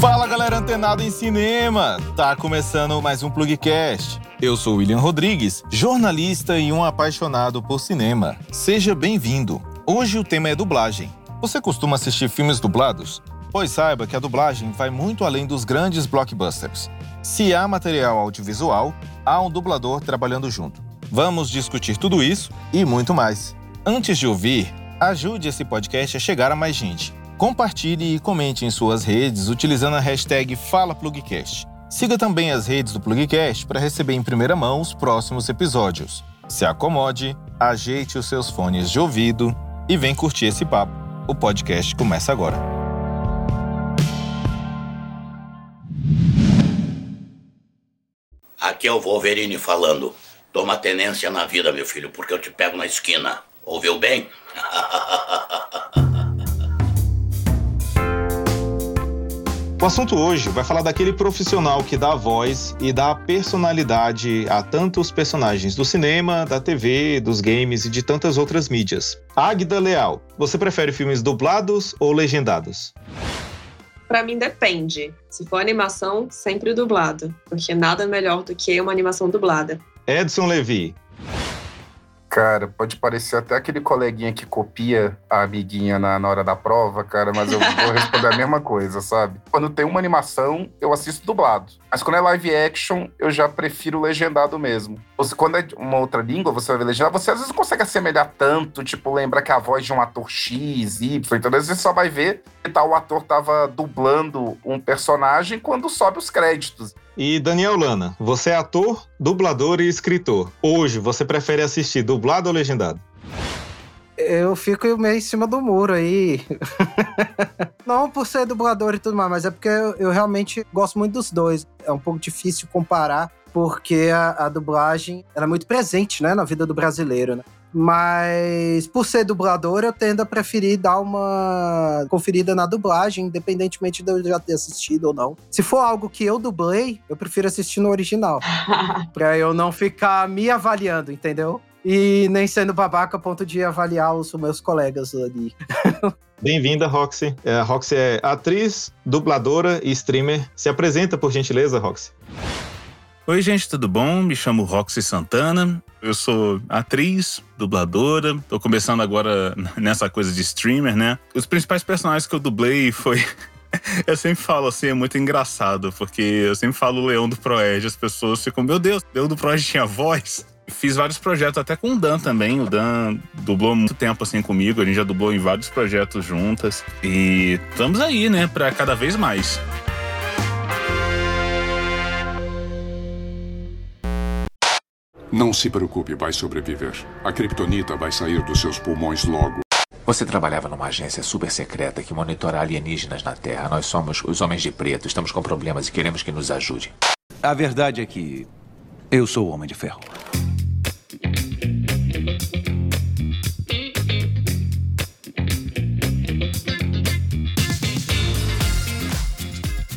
Fala galera antenada em cinema! Tá começando mais um Plugcast. Eu sou William Rodrigues, jornalista e um apaixonado por cinema. Seja bem-vindo. Hoje o tema é dublagem. Você costuma assistir filmes dublados? Pois saiba que a dublagem vai muito além dos grandes blockbusters. Se há material audiovisual, há um dublador trabalhando junto. Vamos discutir tudo isso e muito mais. Antes de ouvir, ajude esse podcast a chegar a mais gente. Compartilhe e comente em suas redes utilizando a hashtag FalaPlugcast. Siga também as redes do Plugcast para receber em primeira mão os próximos episódios. Se acomode, ajeite os seus fones de ouvido e vem curtir esse papo. O podcast começa agora. Aqui é o Wolverine falando. Toma tenência na vida, meu filho, porque eu te pego na esquina. Ouviu bem? O assunto hoje vai falar daquele profissional que dá voz e dá personalidade a tantos personagens do cinema, da TV, dos games e de tantas outras mídias. Águida Leal, você prefere filmes dublados ou legendados? Pra mim depende. Se for animação, sempre dublado, porque nada melhor do que uma animação dublada. Edson Levi, Cara, pode parecer até aquele coleguinha que copia a amiguinha na, na hora da prova, cara, mas eu vou responder a mesma coisa, sabe? Quando tem uma animação, eu assisto dublado. Mas quando é live action, eu já prefiro legendado mesmo. Se quando é uma outra língua, você vai ver legendado, você às vezes não consegue assemelhar tanto, tipo, lembra que a voz de um ator X, Y, então às vezes você só vai ver que tal ator tava dublando um personagem quando sobe os créditos. E Daniel Lana, você é ator, dublador e escritor. Hoje, você prefere assistir dublado ou legendado? Eu fico meio em cima do muro aí. Não por ser dublador e tudo mais, mas é porque eu, eu realmente gosto muito dos dois. É um pouco difícil comparar, porque a, a dublagem era é muito presente né, na vida do brasileiro. Né? Mas por ser dublador, eu tendo a preferir dar uma conferida na dublagem, independentemente de eu já ter assistido ou não. Se for algo que eu dublei, eu prefiro assistir no original. pra eu não ficar me avaliando, entendeu? E nem sendo babaca a ponto de avaliar os meus colegas ali. Bem-vinda, Roxy. É, a Roxy é atriz, dubladora e streamer. Se apresenta, por gentileza, Roxy. Oi, gente, tudo bom? Me chamo Roxy Santana. Eu sou atriz, dubladora. Tô começando agora nessa coisa de streamer, né? Os principais personagens que eu dublei foi. eu sempre falo assim, é muito engraçado, porque eu sempre falo o Leão do Proerd. As pessoas ficam, meu Deus, Leão do Proerd tinha voz? Fiz vários projetos até com o Dan também. O Dan dublou muito tempo assim comigo. A gente já dublou em vários projetos juntas. E estamos aí, né, para cada vez mais. Não se preocupe, vai sobreviver. A kryptonita vai sair dos seus pulmões logo. Você trabalhava numa agência super secreta que monitora alienígenas na Terra. Nós somos os Homens de Preto. Estamos com problemas e queremos que nos ajude. A verdade é que eu sou o Homem de Ferro.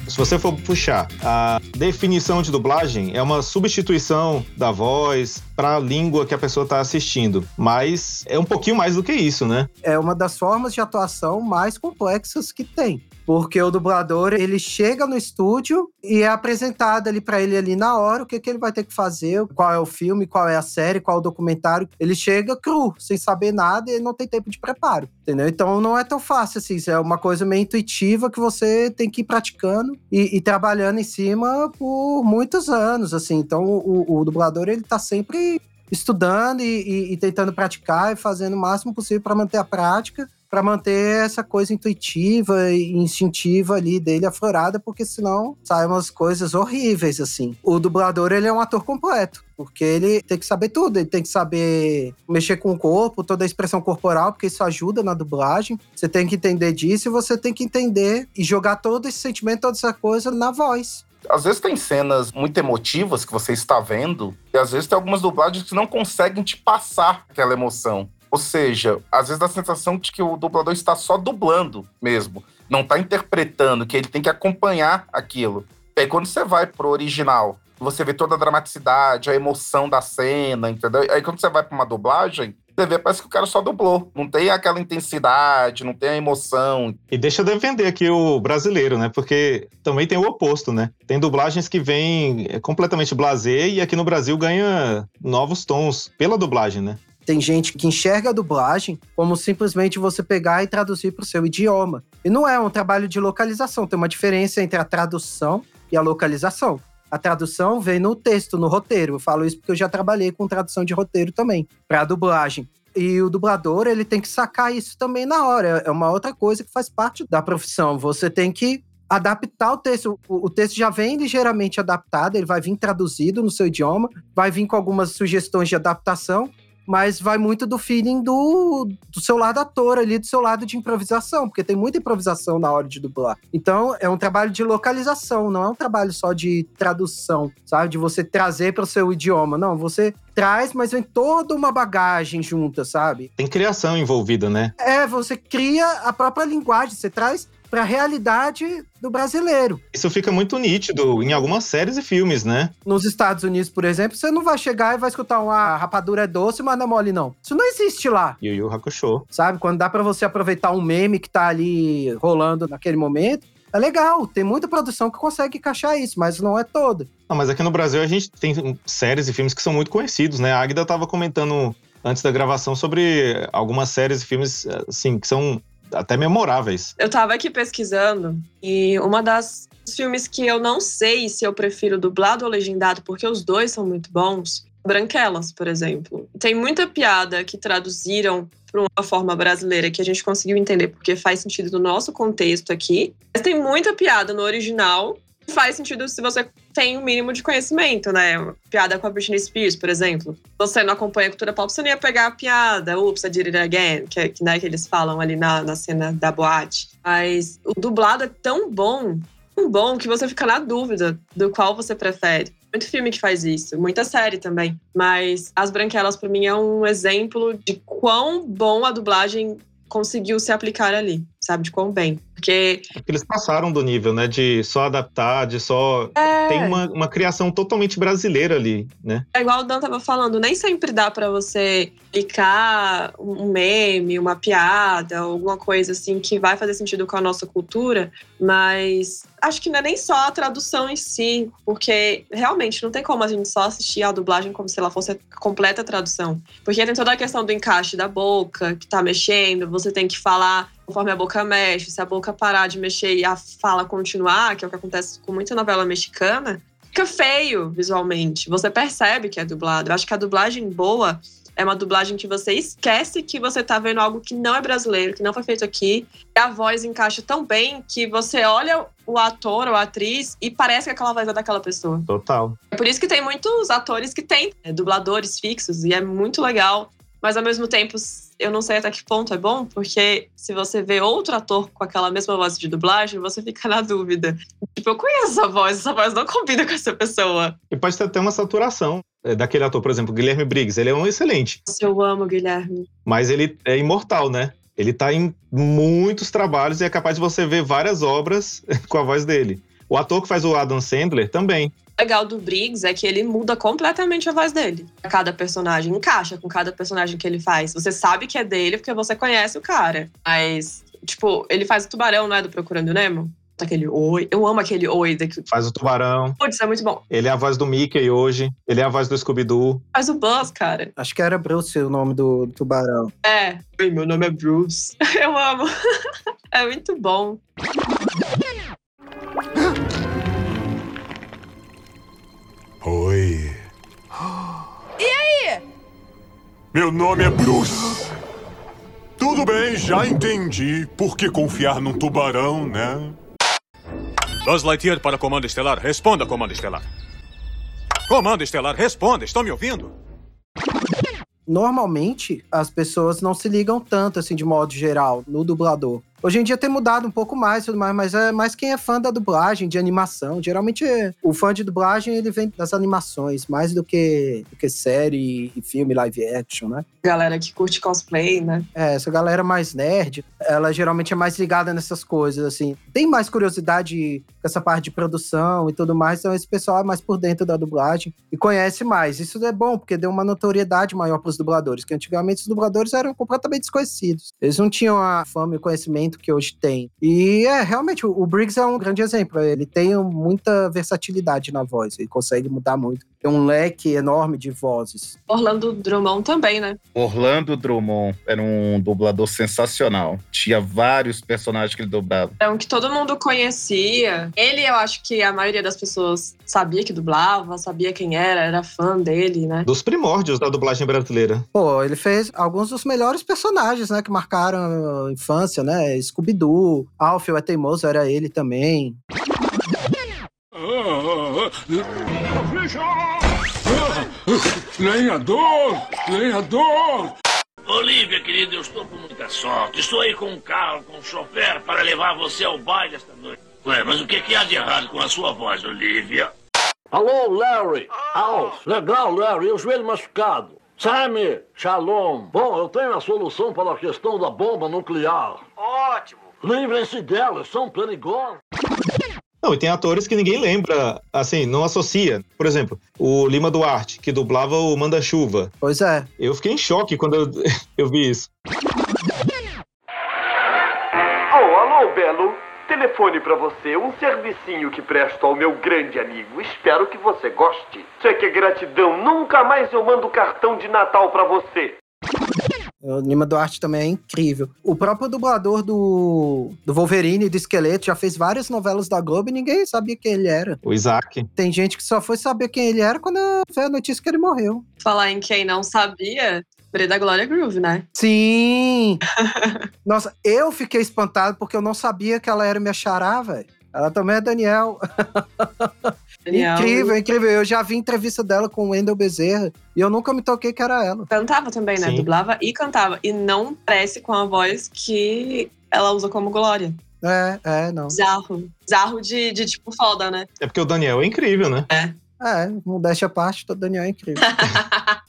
Se você for puxar a definição de dublagem, é uma substituição da voz para a língua que a pessoa está assistindo. Mas é um pouquinho mais do que isso, né? É uma das formas de atuação mais complexas que tem. Porque o dublador, ele chega no estúdio e é apresentado ali para ele ali na hora o que, que ele vai ter que fazer, qual é o filme, qual é a série, qual é o documentário. Ele chega cru, sem saber nada e não tem tempo de preparo, entendeu? Então não é tão fácil assim, é uma coisa meio intuitiva que você tem que ir praticando e, e trabalhando em cima por muitos anos, assim. Então o, o dublador, ele tá sempre estudando e, e, e, tentando praticar e fazendo o máximo possível para manter a prática para manter essa coisa intuitiva e instintiva ali dele aflorada, porque senão saem umas coisas horríveis, assim. O dublador, ele é um ator completo, porque ele tem que saber tudo, ele tem que saber mexer com o corpo, toda a expressão corporal, porque isso ajuda na dublagem. Você tem que entender disso e você tem que entender e jogar todo esse sentimento, toda essa coisa na voz. Às vezes tem cenas muito emotivas que você está vendo, e às vezes tem algumas dublagens que não conseguem te passar aquela emoção. Ou seja, às vezes dá a sensação de que o dublador está só dublando mesmo, não está interpretando, que ele tem que acompanhar aquilo. E aí quando você vai pro original, você vê toda a dramaticidade, a emoção da cena, entendeu? Aí quando você vai para uma dublagem, Você vê, parece que o cara só dublou. Não tem aquela intensidade, não tem a emoção. E deixa eu defender aqui o brasileiro, né? Porque também tem o oposto, né? Tem dublagens que vêm completamente blasé e aqui no Brasil ganha novos tons pela dublagem, né? Tem gente que enxerga a dublagem como simplesmente você pegar e traduzir para o seu idioma. E não é um trabalho de localização, tem uma diferença entre a tradução e a localização. A tradução vem no texto, no roteiro. Eu falo isso porque eu já trabalhei com tradução de roteiro também, para dublagem. E o dublador, ele tem que sacar isso também na hora. É uma outra coisa que faz parte da profissão. Você tem que adaptar o texto. O, texto já vem ligeiramente adaptado, ele vai vir traduzido no seu idioma, vai vir com algumas sugestões de adaptação, mas vai muito do feeling do, do seu lado ator ali, do seu lado de improvisação, porque tem muita improvisação na hora de dublar. Então, é um trabalho de localização, não é um trabalho só de tradução, sabe? De você trazer para o seu idioma. Não, você traz, mas vem toda uma bagagem junta, sabe? Tem criação envolvida, né? É, você cria a própria linguagem, você traz para a realidade do brasileiro. Isso fica muito nítido em algumas séries e filmes, né? Nos Estados Unidos, por exemplo, você não vai chegar e vai escutar uma rapadura é doce, mas não é mole, não. Isso não existe lá. Yu Yu Hakusho. Sabe? Quando dá para você aproveitar um meme que tá ali rolando naquele momento, é legal, tem muita produção que consegue encaixar isso, mas não é toda. Não, mas aqui no Brasil a gente tem séries e filmes que são muito conhecidos, né? A Agda tava comentando antes da gravação sobre algumas séries e filmes, assim, que são até memoráveis. Eu tava aqui pesquisando e uma das filmes que eu não sei se eu prefiro dublado ou legendado, porque os dois são muito bons. Branquelas, por exemplo. Tem muita piada que traduziram para uma forma brasileira que a gente conseguiu entender porque faz sentido no nosso contexto aqui. Mas tem muita piada no original faz sentido se você tem o um mínimo de conhecimento, né? Piada com a Britney Spears, por exemplo. Você não acompanha a cultura pop, você não ia pegar a piada, oops, I did it again, que, que, né, que eles falam ali na, na cena da boate. Mas o dublado é tão bom, tão bom, que você fica na dúvida do qual você prefere. Muito filme que faz isso, muita série também. Mas As Branquelas, para mim, é um exemplo de quão bom a dublagem conseguiu se aplicar ali, sabe? De quão bem. Porque. Eles passaram do nível, né? De só adaptar, de só. É... Tem uma, uma criação totalmente brasileira ali, né? É igual o Dan tava falando, nem sempre dá para você clicar um meme, uma piada, alguma coisa assim que vai fazer sentido com a nossa cultura, mas acho que não é nem só a tradução em si, porque realmente não tem como a gente só assistir a dublagem como se ela fosse a completa tradução. Porque tem toda a questão do encaixe da boca, que tá mexendo, você tem que falar conforme a boca mexe, se a boca parar de mexer e a fala continuar, que é o que acontece com muita novela mexicana, fica feio visualmente. Você percebe que é dublado. Eu acho que a dublagem boa é uma dublagem que você esquece que você tá vendo algo que não é brasileiro, que não foi feito aqui. E a voz encaixa tão bem que você olha o ator ou a atriz e parece que aquela voz é daquela pessoa. Total. É por isso que tem muitos atores que têm é, dubladores fixos e é muito legal. Mas ao mesmo tempo, eu não sei até que ponto é bom, porque se você vê outro ator com aquela mesma voz de dublagem, você fica na dúvida. Tipo, eu conheço essa voz, essa voz não combina com essa pessoa. E pode ter até uma saturação é, daquele ator, por exemplo, Guilherme Briggs. Ele é um excelente. Eu amo o Guilherme. Mas ele é imortal, né? Ele tá em muitos trabalhos e é capaz de você ver várias obras com a voz dele. O ator que faz o Adam Sandler também legal do Briggs é que ele muda completamente a voz dele. Cada personagem encaixa com cada personagem que ele faz. Você sabe que é dele porque você conhece o cara. Mas, tipo, ele faz o tubarão, não é? Do Procurando Nemo? Aquele oi. Eu amo aquele oi. Daqui. Faz o tubarão. Putz, é muito bom. Ele é a voz do Mickey hoje. Ele é a voz do Scooby-Doo. Faz o Buzz, cara. Acho que era Bruce o nome do tubarão. É. Oi, meu nome é Bruce. Eu amo. é muito bom. Oi. E aí? Meu nome é Bruce. Tudo bem, já entendi. Por que confiar num tubarão, né? Buzz Lightyear para Comando Estelar. Responda, Comando Estelar. Comando Estelar, responda. Estão me ouvindo? Normalmente, as pessoas não se ligam tanto, assim, de modo geral, no dublador. Hoje em dia tem mudado um pouco mais, tudo mais, mas é mais quem é fã da dublagem, de animação. Geralmente o fã de dublagem ele vem das animações, mais do que, do que série e filme live action, né? Galera que curte cosplay, né? É, essa galera mais nerd, ela geralmente é mais ligada nessas coisas, assim. Tem mais curiosidade com essa parte de produção e tudo mais, então esse pessoal é mais por dentro da dublagem e conhece mais. Isso é bom, porque deu uma notoriedade maior para os dubladores, que antigamente os dubladores eram completamente desconhecidos. Eles não tinham a fama e o conhecimento que hoje tem. E é, realmente, o Briggs é um grande exemplo. Ele tem muita versatilidade na voz, ele consegue mudar muito. Tem um leque enorme de vozes. Orlando Drummond também, né? Orlando Drummond era um dublador sensacional. Tinha vários personagens que ele dublava. É um que todo mundo conhecia. Ele, eu acho que a maioria das pessoas sabia que dublava, sabia quem era, era fã dele, né? Dos primórdios da dublagem brasileira. Pô, ele fez alguns dos melhores personagens, né, que marcaram a infância, né? Scooby-Doo, Alfio é teimoso, era ele também. Lenhador! Lenhador! Olivia, querida, eu estou com muita sorte. Estou aí com um carro, com um chofer para levar você ao baile esta noite. Ué, mas o que, que há de errado com a sua voz, Olivia? Alô, Larry! Alf! Legal, Larry, o joelho machucado. Sammy! Shalom! Bom, eu tenho a solução para a questão da bomba nuclear. Ótimo! Livrem-se delas, são perigosas. Não, e tem atores que ninguém lembra, assim, não associa. Por exemplo, o Lima Duarte, que dublava o Manda-Chuva. Pois é. Eu fiquei em choque quando eu, eu vi isso. Oh, alô, Belo. Telefone pra você, um servicinho que presto ao meu grande amigo. Espero que você goste. Sei que é gratidão. Nunca mais eu mando cartão de Natal pra você. O Lima Duarte também é incrível. O próprio dublador do, do Wolverine e do Esqueleto já fez várias novelas da Globo e ninguém sabia quem ele era. O Isaac. Tem gente que só foi saber quem ele era quando veio a notícia que ele morreu. Falar em quem não sabia, da Glória Groove, né? Sim! Nossa, eu fiquei espantado porque eu não sabia que ela era minha xará, velho. Ela também é Daniel. Daniel. Incrível, incrível. Eu já vi entrevista dela com o Wendel Bezerra e eu nunca me toquei que era ela. Cantava também, né? Sim. Dublava e cantava. E não parece com a voz que ela usa como Glória. É, é, não. Zarro. Zarro de, de tipo foda, né? É porque o Daniel é incrível, né? É. É, modéstia à parte, o Daniel é incrível.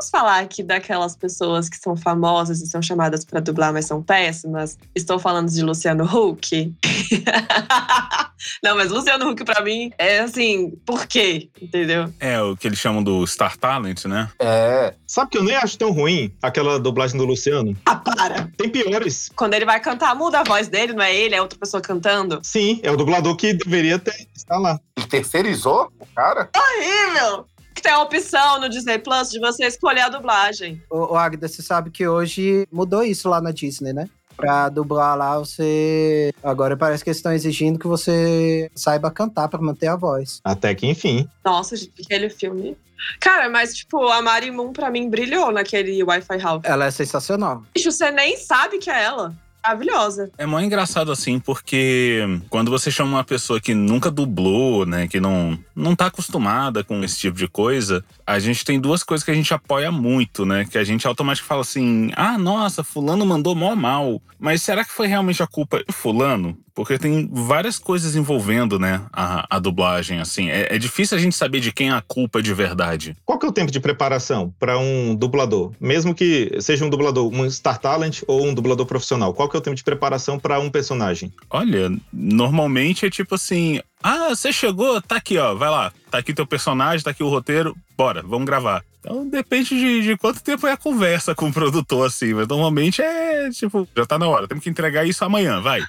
Vamos falar aqui daquelas pessoas que são famosas e são chamadas para dublar, mas são péssimas. Estou falando de Luciano Huck. Não, mas Luciano Huck para mim é assim, por quê? Entendeu? É o que eles chamam do Star Talent, né? É. Sabe que eu nem acho tão ruim aquela dublagem do Luciano? Ah, para! Tem piores. Quando ele vai cantar, muda a voz dele, não é ele, é outra pessoa cantando? Sim, é o dublador que deveria ter, estar lá. Ele terceirizou o cara? Horrível! Que tem a opção no Disney Plus de você escolher a dublagem. Ô, ô Agda, você sabe que hoje mudou isso lá na Disney, né? Pra dublar lá, você. Agora parece que eles estão exigindo que você saiba cantar para manter a voz. Até que enfim. Nossa, aquele filme. Cara, mas, tipo, a Mari Moon pra mim brilhou naquele Wi-Fi House. Ela é sensacional. Bicho, você nem sabe que é ela maravilhosa. É mó engraçado assim, porque quando você chama uma pessoa que nunca dublou, né, que não, não tá acostumada com esse tipo de coisa, a gente tem duas coisas que a gente apoia muito, né, que a gente automaticamente fala assim: "Ah, nossa, fulano mandou mó mal". Mas será que foi realmente a culpa de fulano? Porque tem várias coisas envolvendo, né, a, a dublagem, assim. É, é, difícil a gente saber de quem é a culpa de verdade. Qual que é o tempo de preparação para um dublador? Mesmo que seja um dublador, um Star Talent ou um dublador profissional, qual que é o tempo de preparação para um personagem? Olha, normalmente é tipo assim, ah, você chegou, tá aqui, ó, vai lá. Tá aqui teu personagem, tá aqui o roteiro, bora, vamos gravar. Então depende de, de, quanto tempo é a conversa com o produtor, assim. Mas normalmente é tipo, já tá na hora, temos que entregar isso amanhã, vai.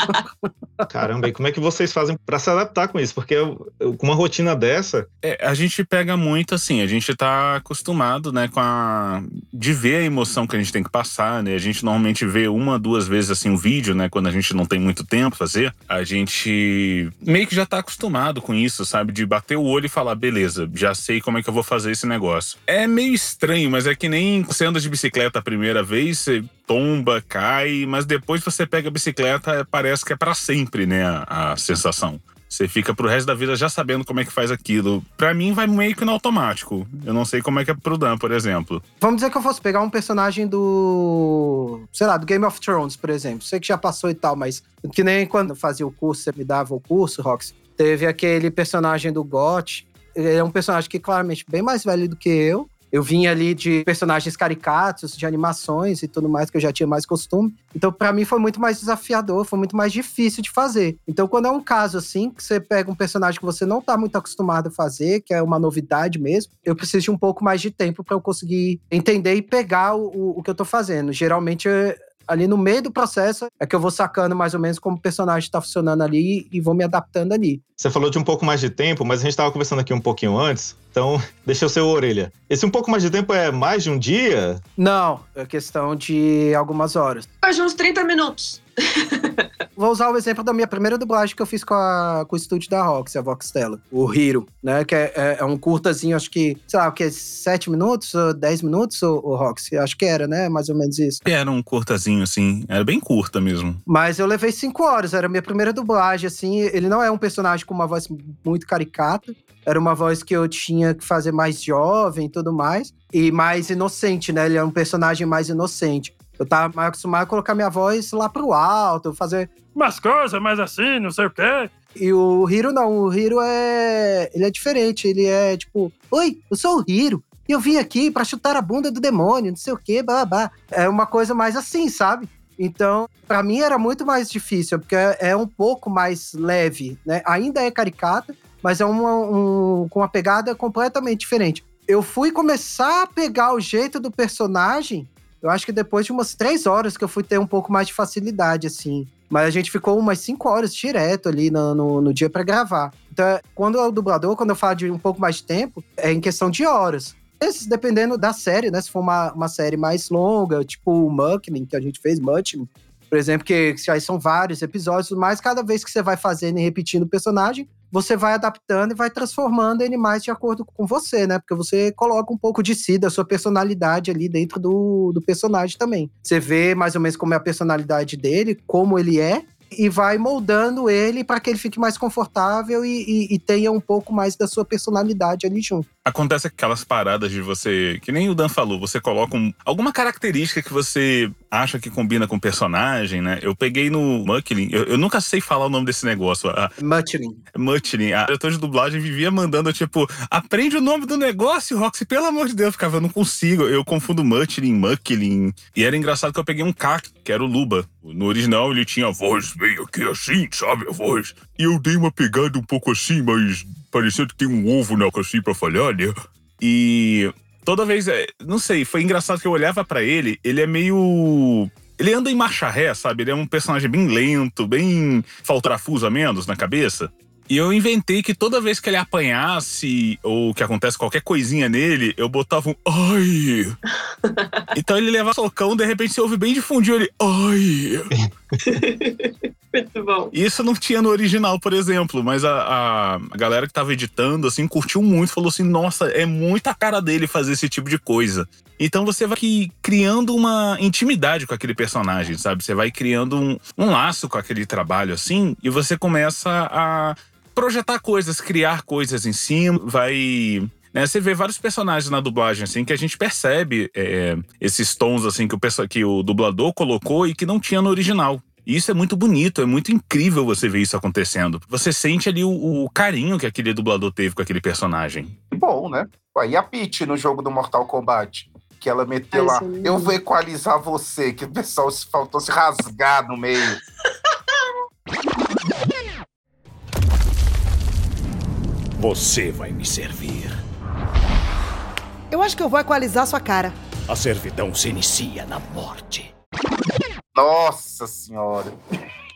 Caramba, e como é que vocês fazem para se adaptar com isso? Porque eu, eu, com uma rotina dessa. É, a gente pega muito assim, a gente tá acostumado, né, com a. de ver a emoção que a gente tem que passar, né? A gente normalmente vê uma, duas vezes assim o vídeo, né? Quando a gente não tem muito tempo pra fazer. A gente meio que já tá acostumado com isso, sabe? De bater o olho e falar, beleza, já sei como é que eu vou fazer esse negócio. É meio estranho, mas é que nem você anda de bicicleta a primeira vez, você tomba, cai, mas depois você pega a bicicleta, parece que é para sempre, né? A, a sensação. Você fica pro resto da vida já sabendo como é que faz aquilo. Pra mim, vai meio que no automático. Eu não sei como é que é pro Dan, por exemplo. Vamos dizer que eu fosse pegar um personagem do. sei lá, do Game of Thrones, por exemplo. Sei que já passou e tal, mas que nem quando eu fazia o curso, você me dava o curso, Rox. Teve aquele personagem do GOT. É um personagem que claramente bem mais velho do que eu. Eu vim ali de personagens caricatos, de animações e tudo mais, que eu já tinha mais costume. Então, para mim, foi muito mais desafiador, foi muito mais difícil de fazer. Então, quando é um caso assim, que você pega um personagem que você não tá muito acostumado a fazer, que é uma novidade mesmo, eu preciso de um pouco mais de tempo para eu conseguir entender e pegar o, o, o que eu tô fazendo. Geralmente, ali no meio do processo é que eu vou sacando mais ou menos como o personagem está funcionando ali e vou me adaptando ali. Você falou de um pouco mais de tempo, mas a gente estava conversando aqui um pouquinho antes, então deixa eu ser o orelha. Esse um pouco mais de tempo é mais de um dia? Não, é questão de algumas horas. Mais de uns 30 minutos. Vou usar o exemplo da minha primeira dublagem que eu fiz com, a, com o estúdio da Rox, a Voxtella. O Hiro, né? Que é, é, é, um curtazinho, acho que, sei lá, o que? 7 minutos, 10 minutos, o, o Rox? Acho que era, né? Mais ou menos isso. Era um curtazinho, assim. Era bem curta mesmo. Mas eu levei 5 horas, era a minha primeira dublagem, assim. Ele não é um personagem com uma voz muito caricata. Era uma voz que eu tinha que fazer mais jovem e tudo mais. E mais inocente, né? Ele é um personagem mais inocente. Eu tava acostumado a colocar minha voz lá pro alto, fazer umas coisas mais assim, não sei o quê. E o Hiro não, o Hiro é. Ele é diferente, ele é tipo: Oi, eu sou o Hiro. E eu vim aqui para chutar a bunda do demônio, não sei o quê, babá. É uma coisa mais assim, sabe? Então, para mim era muito mais difícil, porque é um pouco mais leve, né? Ainda é caricata, mas é uma, um, com uma pegada completamente diferente. Eu fui começar a pegar o jeito do personagem eu acho que depois de umas três horas que eu fui ter um pouco mais de facilidade, assim. Mas a gente ficou umas cinco horas direto ali no, no, no dia para gravar. Então, quando é o dublador, quando eu falo de um pouco mais de tempo, é em questão de horas. Esses, dependendo da série, né? Se for uma, uma série mais longa, tipo o Muckling, que a gente fez, Muckling, por exemplo, que, que aí são vários episódios, mas cada vez que você vai fazendo e repetindo o personagem, você vai adaptando e vai transformando ele mais de acordo com você, né? Porque você coloca um pouco de si, da sua personalidade ali dentro do, do personagem também. Você vê mais ou menos como é a personalidade dele, como ele é, e vai moldando ele para que ele fique mais confortável e, e, e, tenha um pouco mais da sua personalidade ali junto. Acontece aquelas paradas de você, que nem o Dan falou, você coloca um, alguma característica que você acha que combina com o personagem, né? Eu peguei no Muckling, eu, eu, nunca sei falar o nome desse negócio. A, Muckling. Muckling. A diretora de dublagem vivia mandando, tipo, aprende o nome do negócio, Roxy, pelo amor de Deus. Eu ficava, eu não consigo. Eu confundo Muckling, Muckling. E era engraçado que eu peguei um K, que era o Luba. No original ele tinha a voz meio aqui assim, sabe? A voz. E eu dei uma pegada um pouco assim, mas parecia que tem um ovo na assim pra falhar, né? E toda vez, é, não sei, foi engraçado que eu olhava para ele, ele é meio. Ele anda em marcha ré, sabe? Ele é um personagem bem lento, bem faltrafuso a menos na cabeça. E eu inventei que toda vez que ele apanhasse ou que acontece qualquer coisinha nele, eu botava um ai. então ele leva socão, de repente você ouve bem de fundinho ele ai. Muito bom. Isso não tinha no original, por exemplo, mas a, a, a, galera que tava editando, assim, curtiu muito, falou assim: nossa, é muita cara dele fazer esse tipo de coisa. Então você vai criando uma intimidade com aquele personagem, sabe? Você vai criando um, um laço com aquele trabalho, assim, e você começa a projetar coisas, criar coisas em cima, vai né, você vê vários personagens na dublagem, assim, que a gente percebe é, esses tons, assim, que o, que o dublador colocou e que não tinha no original. E isso é muito bonito, é muito incrível você ver isso acontecendo. Você sente ali o, o carinho que aquele dublador teve com aquele personagem. Bom, né? E a Peach no jogo do Mortal Kombat? Que ela meteu Ai, lá, sim. eu vou equalizar você, que o pessoal se faltou se rasgar no meio. Você vai me servir. Eu acho que eu vou equalizar sua cara. A servidão se inicia na morte. Nossa senhora.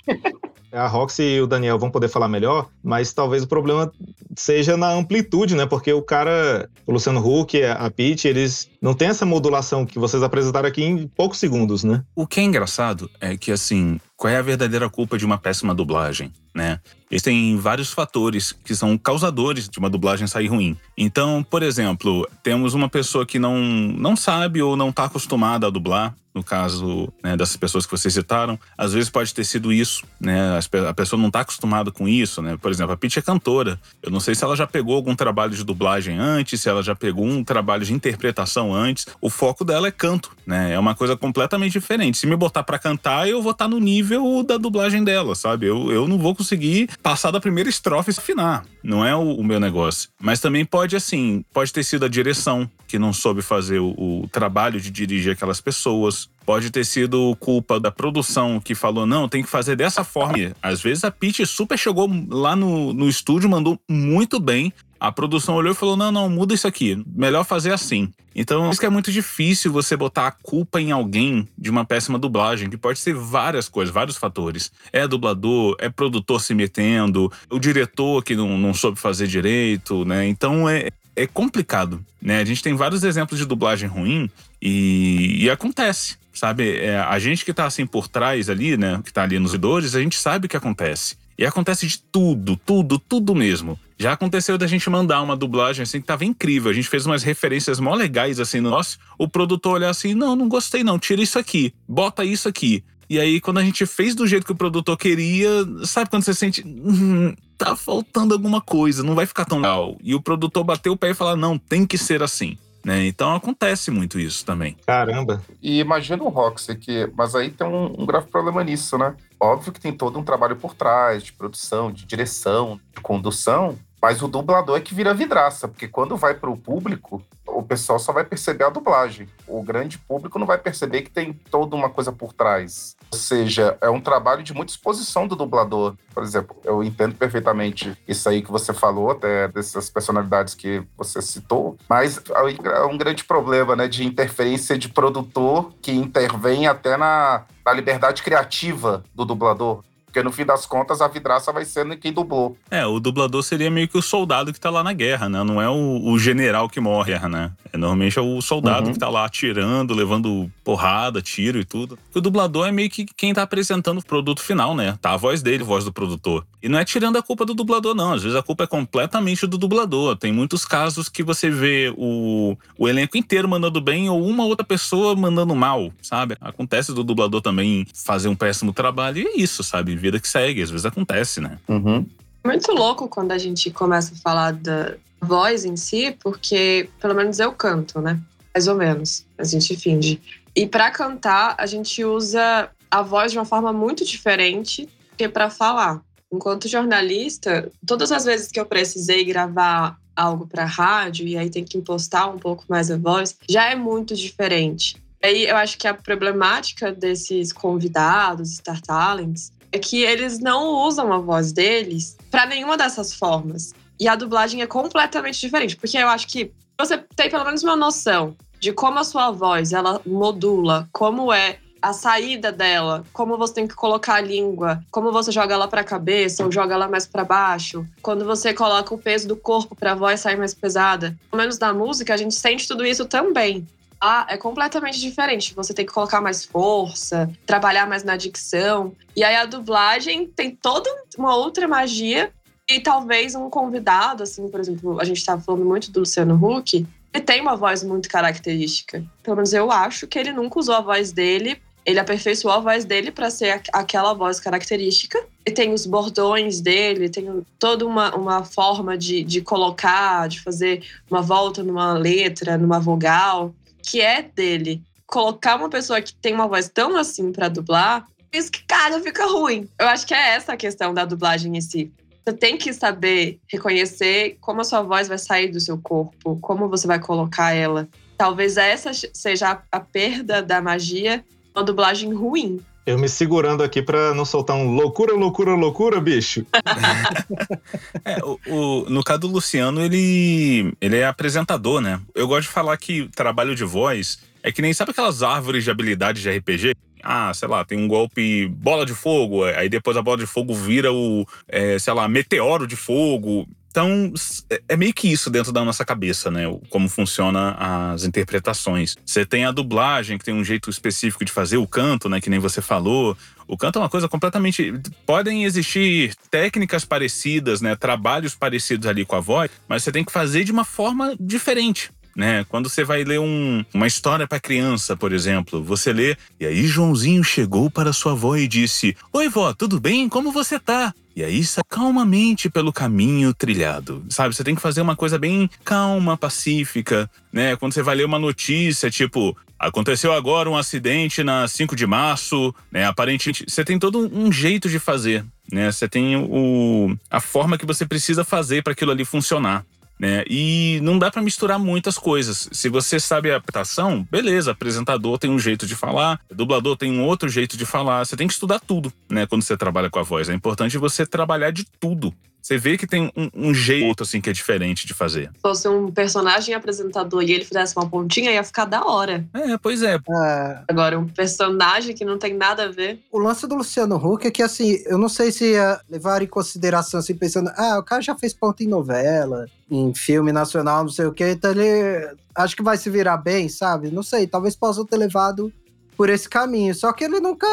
A Roxy e o Daniel vão poder falar melhor, mas talvez o problema seja na amplitude, né? Porque o cara, o Luciano Huck, a Pete, eles não têm essa modulação que vocês apresentaram aqui em poucos segundos, né? O que é engraçado é que, assim, qual é a verdadeira culpa de uma péssima dublagem, né? Existem vários fatores que são causadores de uma dublagem sair ruim. Então, por exemplo, temos uma pessoa que não, não sabe ou não está acostumada a dublar, no caso né, dessas pessoas que vocês citaram, às vezes pode ter sido isso, né? A pessoa não está acostumada com isso, né? Por exemplo, a Pitty é cantora. Eu não sei se ela já pegou algum trabalho de dublagem antes, se ela já pegou um trabalho de interpretação antes. O foco dela é canto, né? É uma coisa completamente diferente. Se me botar para cantar, eu vou estar tá no nível da dublagem dela, sabe? Eu, eu não vou conseguir passar da primeira estrofe e afinar. Não é o, o meu negócio. Mas também pode, assim, pode ter sido a direção que não soube fazer o, o trabalho de dirigir aquelas pessoas. Pode ter sido culpa da produção que falou, não, tem que fazer dessa forma. Às vezes a Pitty super chegou lá no, no estúdio, mandou muito bem, a produção olhou e falou: não, não, muda isso aqui. Melhor fazer assim. Então, isso que é muito difícil você botar a culpa em alguém de uma péssima dublagem, que pode ser várias coisas, vários fatores. É dublador, é produtor se metendo, o diretor que não, não soube fazer direito, né? Então é, é complicado, né? A gente tem vários exemplos de dublagem ruim e, e acontece, sabe? É, a gente que tá assim por trás ali, né? Que tá ali nos idores, a gente sabe o que acontece. E acontece de tudo, tudo, tudo mesmo. Já aconteceu da gente mandar uma dublagem assim que tava incrível. A gente fez umas referências mó legais assim no nosso. O produtor olhar assim: não, não gostei não, tira isso aqui, bota isso aqui. E aí, quando a gente fez do jeito que o produtor queria, sabe quando você sente. Hum, tá faltando alguma coisa, não vai ficar tão legal. E o produtor bateu o pé e falou: não, tem que ser assim. Né? Então acontece muito isso também. Caramba. E imagina o Roxy, que, mas aí tem um, um grave problema nisso, né? Óbvio que tem todo um trabalho por trás, de produção, de direção, de condução, mas o dublador é que vira vidraça, porque quando vai para o público, o pessoal só vai perceber a dublagem. O grande público não vai perceber que tem toda uma coisa por trás. Ou seja, é um trabalho de muita exposição do dublador. Por exemplo, eu entendo perfeitamente isso aí que você falou, até dessas personalidades que você citou, mas é um grande problema, né, de interferência de produtor que intervém até na, na liberdade criativa do dublador. Porque no fim das contas, a vidraça vai sendo quem dublou. É, o dublador seria meio que o soldado que tá lá na guerra, né? Não é o, o general que morre, né? É, normalmente é o soldado uhum. que tá lá atirando, levando porrada, tiro e tudo. O dublador é meio que quem tá apresentando o produto final, né? Tá a voz dele, a voz do produtor. E não é tirando a culpa do dublador, não. Às vezes a culpa é completamente do dublador. Tem muitos casos que você vê o, o elenco inteiro mandando bem ou uma outra pessoa mandando mal, sabe? Acontece do dublador também fazer um péssimo trabalho e é isso, sabe? vida que segue, às vezes acontece, né? Uhum. Muito louco quando a gente começa a falar da voz em si, porque pelo menos eu canto, né? Mais ou menos. A gente finge. E para cantar, a gente usa a voz de uma forma muito diferente que para falar. Enquanto jornalista, todas as vezes que eu precisei gravar algo para rádio e aí tem que impostar um pouco mais a voz, já é muito diferente. Aí eu acho que a problemática desses convidados, Star Talents, é que eles não usam a voz deles para nenhuma dessas formas. E a dublagem é completamente diferente, porque eu acho que você tem pelo menos uma noção de como a sua voz ela modula, como é a saída dela, como você tem que colocar a língua, como você joga ela para a cabeça ou joga ela mais para baixo, quando você coloca o peso do corpo para a voz sair mais pesada. Pelo menos na música a gente sente tudo isso também. Ah, é completamente diferente. Você tem que colocar mais força, trabalhar mais na dicção. E aí a dublagem tem toda uma outra magia. E talvez um convidado, assim, por exemplo, a gente estava falando muito do Luciano Huck, ele tem uma voz muito característica. Pelo menos eu acho que ele nunca usou a voz dele ele aperfeiçoou a voz dele para ser aquela voz característica. E tem os bordões dele, tem toda uma, uma forma de, de colocar, de fazer uma volta numa letra, numa vogal que é dele, colocar uma pessoa que tem uma voz tão assim para dublar, isso que, cara, fica ruim. Eu acho que é essa a questão da dublagem em si. Você tem que saber reconhecer como a sua voz vai sair do seu corpo, como você vai colocar ela. Talvez essa seja a, a perda da magia, uma dublagem ruim. Eu me segurando aqui para não soltar um loucura, loucura, loucura, bicho. é, o, o, no caso do Luciano, ele, ele é apresentador, né? Eu gosto de falar que trabalho de voz é que nem sabe aquelas árvores de habilidade de RPG? Ah, sei lá, tem um golpe bola de fogo, aí depois a bola de fogo vira o, é, sei lá, meteoro de fogo. Então, é, é meio que isso dentro da nossa cabeça, né? Como funciona as interpretações. Você tem a dublagem, que tem um jeito específico de fazer o canto, né? Que nem você falou. O canto é uma coisa completamente. Podem existir técnicas parecidas, né? Trabalhos parecidos ali com a voz, mas você tem que fazer de uma forma diferente. Né? Quando você vai ler um, uma história para criança, por exemplo, você lê e aí Joãozinho chegou para sua avó e disse: "Oi, vó, tudo bem? Como você tá?" E aí, calmamente pelo caminho trilhado. Sabe? Você tem que fazer uma coisa bem calma, pacífica, né? Quando você vai ler uma notícia, tipo, aconteceu agora um acidente na 5 de março, né? Aparentemente, você tem todo um jeito de fazer, né? Você tem o, a forma que você precisa fazer para aquilo ali funcionar. Né? E não dá para misturar muitas coisas. Se você sabe a adaptação, beleza, apresentador tem um jeito de falar, dublador tem um outro jeito de falar. Você tem que estudar tudo, né? Quando você trabalha com a voz. É importante você trabalhar de tudo. Você vê que tem um, um, jeito assim que é diferente de fazer. Se fosse um personagem apresentador e ele fizesse uma pontinha, ia ficar da hora. É, pois é. é. Agora, um personagem que não tem nada a ver. O lance do Luciano Huck é que, assim, eu não sei se ia levar em consideração, assim, pensando, ah, o cara já fez ponta em novela, em filme nacional, não sei o quê, então ele acho que vai se virar bem, sabe? Não sei, talvez possa ter levado por esse caminho. Só que ele nunca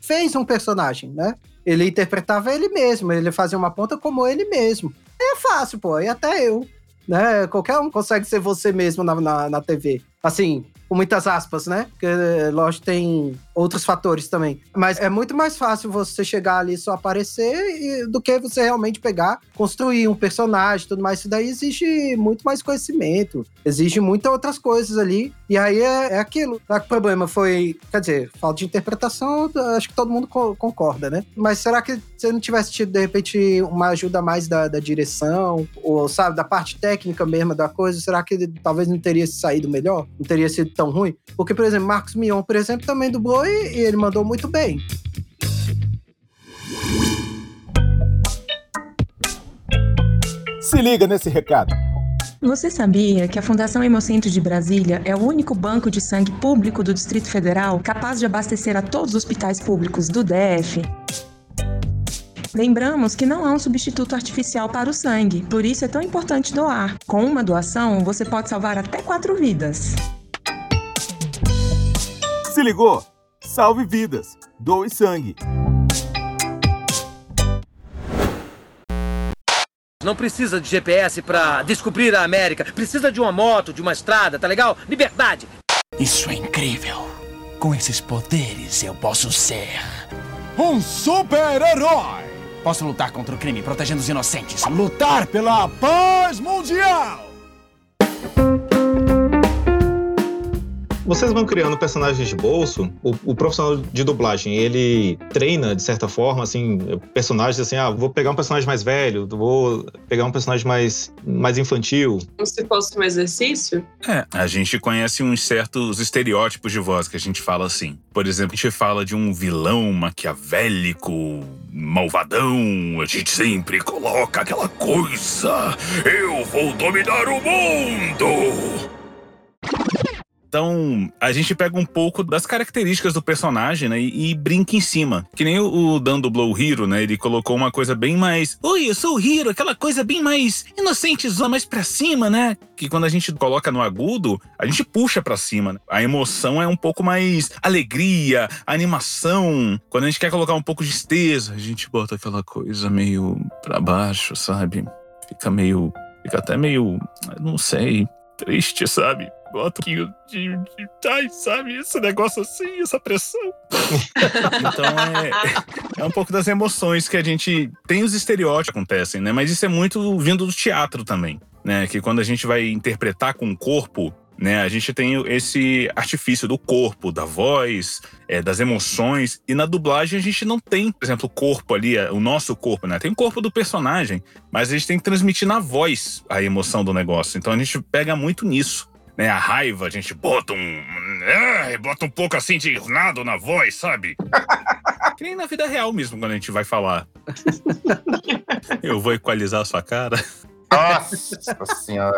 fez um personagem, né? Ele interpretava ele mesmo, ele fazia uma ponta como ele mesmo. É fácil, pô, e até eu. Né? Qualquer um consegue ser você mesmo na, na, na TV. Assim, com muitas aspas, né? Porque, lógico, tem outros fatores também. Mas é muito mais fácil você chegar ali só aparecer e, do que você realmente pegar, construir um personagem tudo mais. Isso daí exige muito mais conhecimento, exige muitas outras coisas ali. E aí é, é aquilo. O problema foi, quer dizer, falta de interpretação, acho que todo mundo co concorda, né? Mas será que você não tivesse tido, de repente, uma ajuda mais da, da direção, ou, sabe, da parte técnica mesmo da coisa, será que talvez não teria saído melhor? Não teria sido tão ruim? Porque, por exemplo, Marcos Mion, por exemplo, também dublou e, e ele mandou muito bem. Se liga nesse recado. Você sabia que a Fundação Hemocentro de Brasília é o único banco de sangue público do Distrito Federal capaz de abastecer a todos os hospitais públicos do DF? Lembramos que não há um substituto artificial para o sangue, por isso é tão importante doar. Com uma doação, você pode salvar até quatro vidas. Se ligou? Salve vidas, doe sangue. Não precisa de GPS para descobrir a América. Precisa de uma moto, de uma estrada, tá legal? Liberdade. Isso é incrível. Com esses poderes eu posso ser um super-herói. Posso lutar contra o crime, protegendo os inocentes. Lutar pela paz mundial. Vocês vão criando personagens de bolso, o, o, profissional de dublagem, ele treina, de certa forma, assim, personagens assim, ah, vou pegar um personagem mais velho, vou pegar um personagem mais, mais infantil. Como se fosse um exercício? É, a gente conhece uns certos estereótipos de voz que a gente fala assim. Por exemplo, a gente fala de um vilão maquiavélico, malvadão, a gente sempre coloca aquela coisa, eu vou dominar o mundo! Então, a gente pega um pouco das características do personagem, né? E, e brinca em cima. Que nem o, Dan dublou o Hiro, né? Ele colocou uma coisa bem mais. Oi, eu sou o Hiro, aquela coisa bem mais inocente, mais pra cima, né? Que quando a gente coloca no agudo, a gente puxa pra cima. Né? A emoção é um pouco mais alegria, animação. Quando a gente quer colocar um pouco de tristeza, a gente bota aquela coisa meio pra baixo, sabe? Fica meio. Fica até meio. Não sei. Triste, sabe? Um de, de, ai, sabe, esse negócio assim, essa pressão. então é, é um pouco das emoções que a gente tem os estereótipos que acontecem, né? Mas isso é muito vindo do teatro também, né? Que quando a gente vai interpretar com o corpo, né? A gente tem esse artifício do corpo, da voz, é, das emoções. E na dublagem a gente não tem, por exemplo, o corpo ali, é, o nosso corpo, né? Tem o corpo do personagem, mas a gente tem que transmitir na voz a emoção do negócio. Então a gente pega muito nisso né, a raiva, a gente bota um. É, bota um pouco assim de nada na voz, sabe? que nem na vida real mesmo, quando a gente vai falar. Eu vou equalizar a sua cara. Nossa senhora.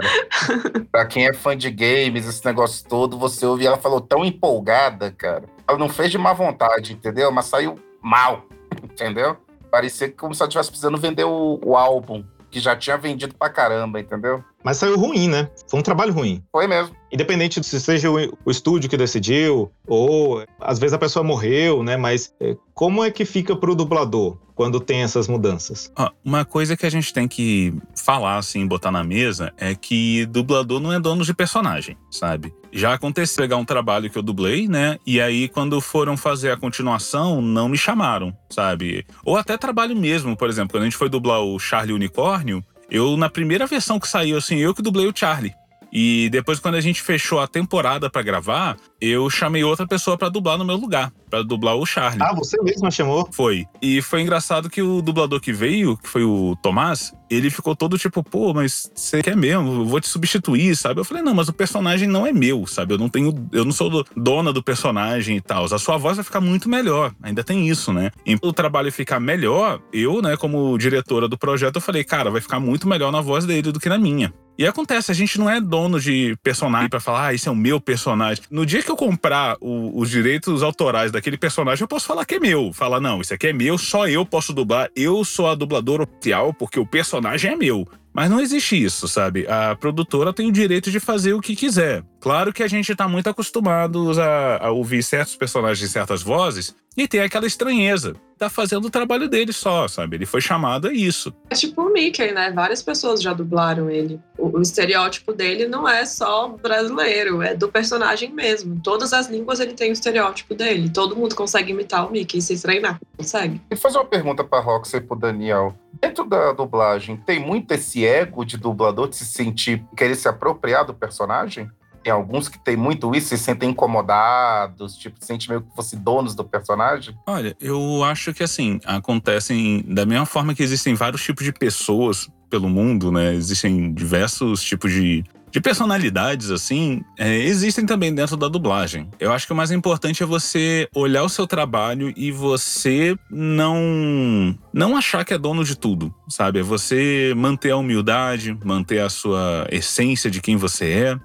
pra quem é fã de games, esse negócio todo, você ouve ela falou tão empolgada, cara. Ela não fez de má vontade, entendeu? Mas saiu mal, entendeu? Parecia como se ela estivesse precisando vender o, o álbum que já tinha vendido pra caramba, entendeu? Mas saiu ruim, né? Foi um trabalho ruim. Foi mesmo. Independente de se seja o, o estúdio que decidiu, ou às vezes a pessoa morreu, né? Mas é, como é que fica pro dublador quando tem essas mudanças? Ó, uma coisa que a gente tem que falar, assim, botar na mesa, é que dublador não é dono de personagem, sabe? Já aconteceu pegar um trabalho que eu dublei, né? E aí, quando foram fazer a continuação, não me chamaram, sabe? Ou até trabalho mesmo, por exemplo, quando a gente foi dublar o Charlie Unicórnio, eu, na primeira versão que saiu, assim, eu que dublei o Charlie. E depois, quando a gente fechou a temporada para gravar, eu chamei outra pessoa para dublar no meu lugar, para dublar o Charlie. Ah, você mesmo chamou? Foi. E foi engraçado que o dublador que veio, que foi o Tomás, ele ficou todo tipo, pô, mas você quer mesmo? Eu vou te substituir, sabe? Eu falei, não, mas o personagem não é meu, sabe? Eu não tenho, eu não sou dona do personagem e tal. A sua voz vai ficar muito melhor. Ainda tem isso, né? E o trabalho ficar melhor, eu, né, como diretora do projeto, eu falei, cara, vai ficar muito melhor na voz dele do que na minha. E acontece, a gente não é dono de personagem para falar, ah, esse é o meu personagem. No dia que eu comprar o, os direitos autorais daquele personagem, eu posso falar que é meu. Falar, não, isso aqui é meu, só eu posso dublar, eu sou a dubladora oficial, porque o personagem é meu. Mas não existe isso, sabe? A produtora tem o direito de fazer o que quiser. Claro que a gente tá muito acostumados a, a ouvir certos personagens e certas vozes e tem aquela estranheza. Tá fazendo o trabalho dele só, sabe? Ele foi chamado a isso. É tipo o Mickey, né? Várias pessoas já dublaram ele. O, o, estereótipo dele não é só brasileiro, é do personagem mesmo. Todas as línguas ele tem o estereótipo dele. Todo mundo consegue imitar o Mickey se treinar. Consegue. E fazer uma pergunta pra Roxy e pro Daniel. Dentro da dublagem, tem muito esse ego de dublador de se sentir, querer se apropriar do personagem? Tem alguns que tem muito isso, se sentem incomodados, tipo, se sentem meio que fossem donos do personagem? Olha, eu acho que assim, acontecem da mesma forma que existem vários tipos de pessoas pelo mundo, né? Existem diversos tipos de, de personalidades, assim, é, existem também dentro da dublagem. Eu acho que o mais importante é você olhar o seu trabalho e você não não achar que é dono de tudo, sabe? É você manter a humildade, manter a sua essência de quem você é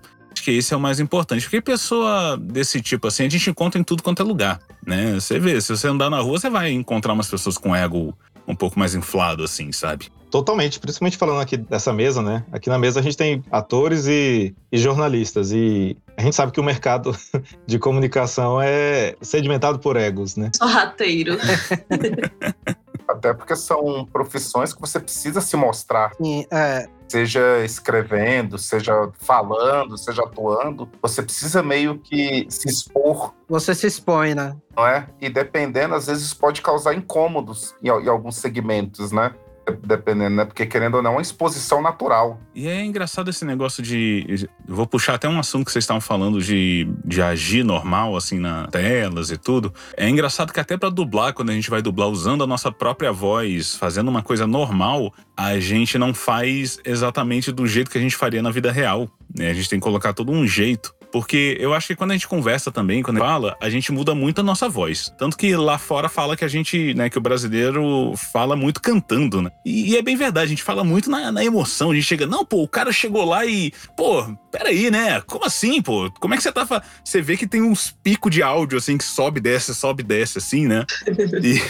que esse é o mais importante. Porque pessoa desse tipo assim, a gente encontra em tudo quanto é lugar, né? Você vê, se você andar na rua, você vai encontrar umas pessoas com ego um pouco mais inflado, assim, sabe? Totalmente, principalmente falando aqui dessa mesa, né? Aqui na mesa a gente tem atores e, e jornalistas, e a gente sabe que o mercado de comunicação é sedimentado por egos, né? Sorrateiro. Até porque são profissões que você precisa se mostrar. Sim, é, seja escrevendo, seja falando, seja atuando, você precisa meio que se expor. Você se expõe, né? Não é? E dependendo, às vezes pode causar incômodos em, em alguns segmentos, né? Dependendo, né? Porque querendo ou não, é uma exposição natural. E é engraçado esse negócio de. Vou puxar até um assunto que vocês estavam falando de, de agir normal, assim, nas telas e tudo. É engraçado que até para dublar, quando a gente vai dublar usando a nossa própria voz, fazendo uma coisa normal, a gente não faz exatamente do jeito que a gente faria na vida real. Né? A gente tem que colocar todo um jeito. Porque eu acho que quando a gente conversa também, quando a gente fala, a gente muda muito a nossa voz. Tanto que lá fora fala que a gente, né, que o brasileiro fala muito cantando, né? E, e é bem verdade, a gente fala muito na, na, emoção. A gente chega, não, pô, o cara chegou lá e, pô, peraí, né? Como assim, pô? Como é que você tá. Você vê que tem uns picos de áudio, assim, que sobe, desce, sobe, desce, assim, né? E,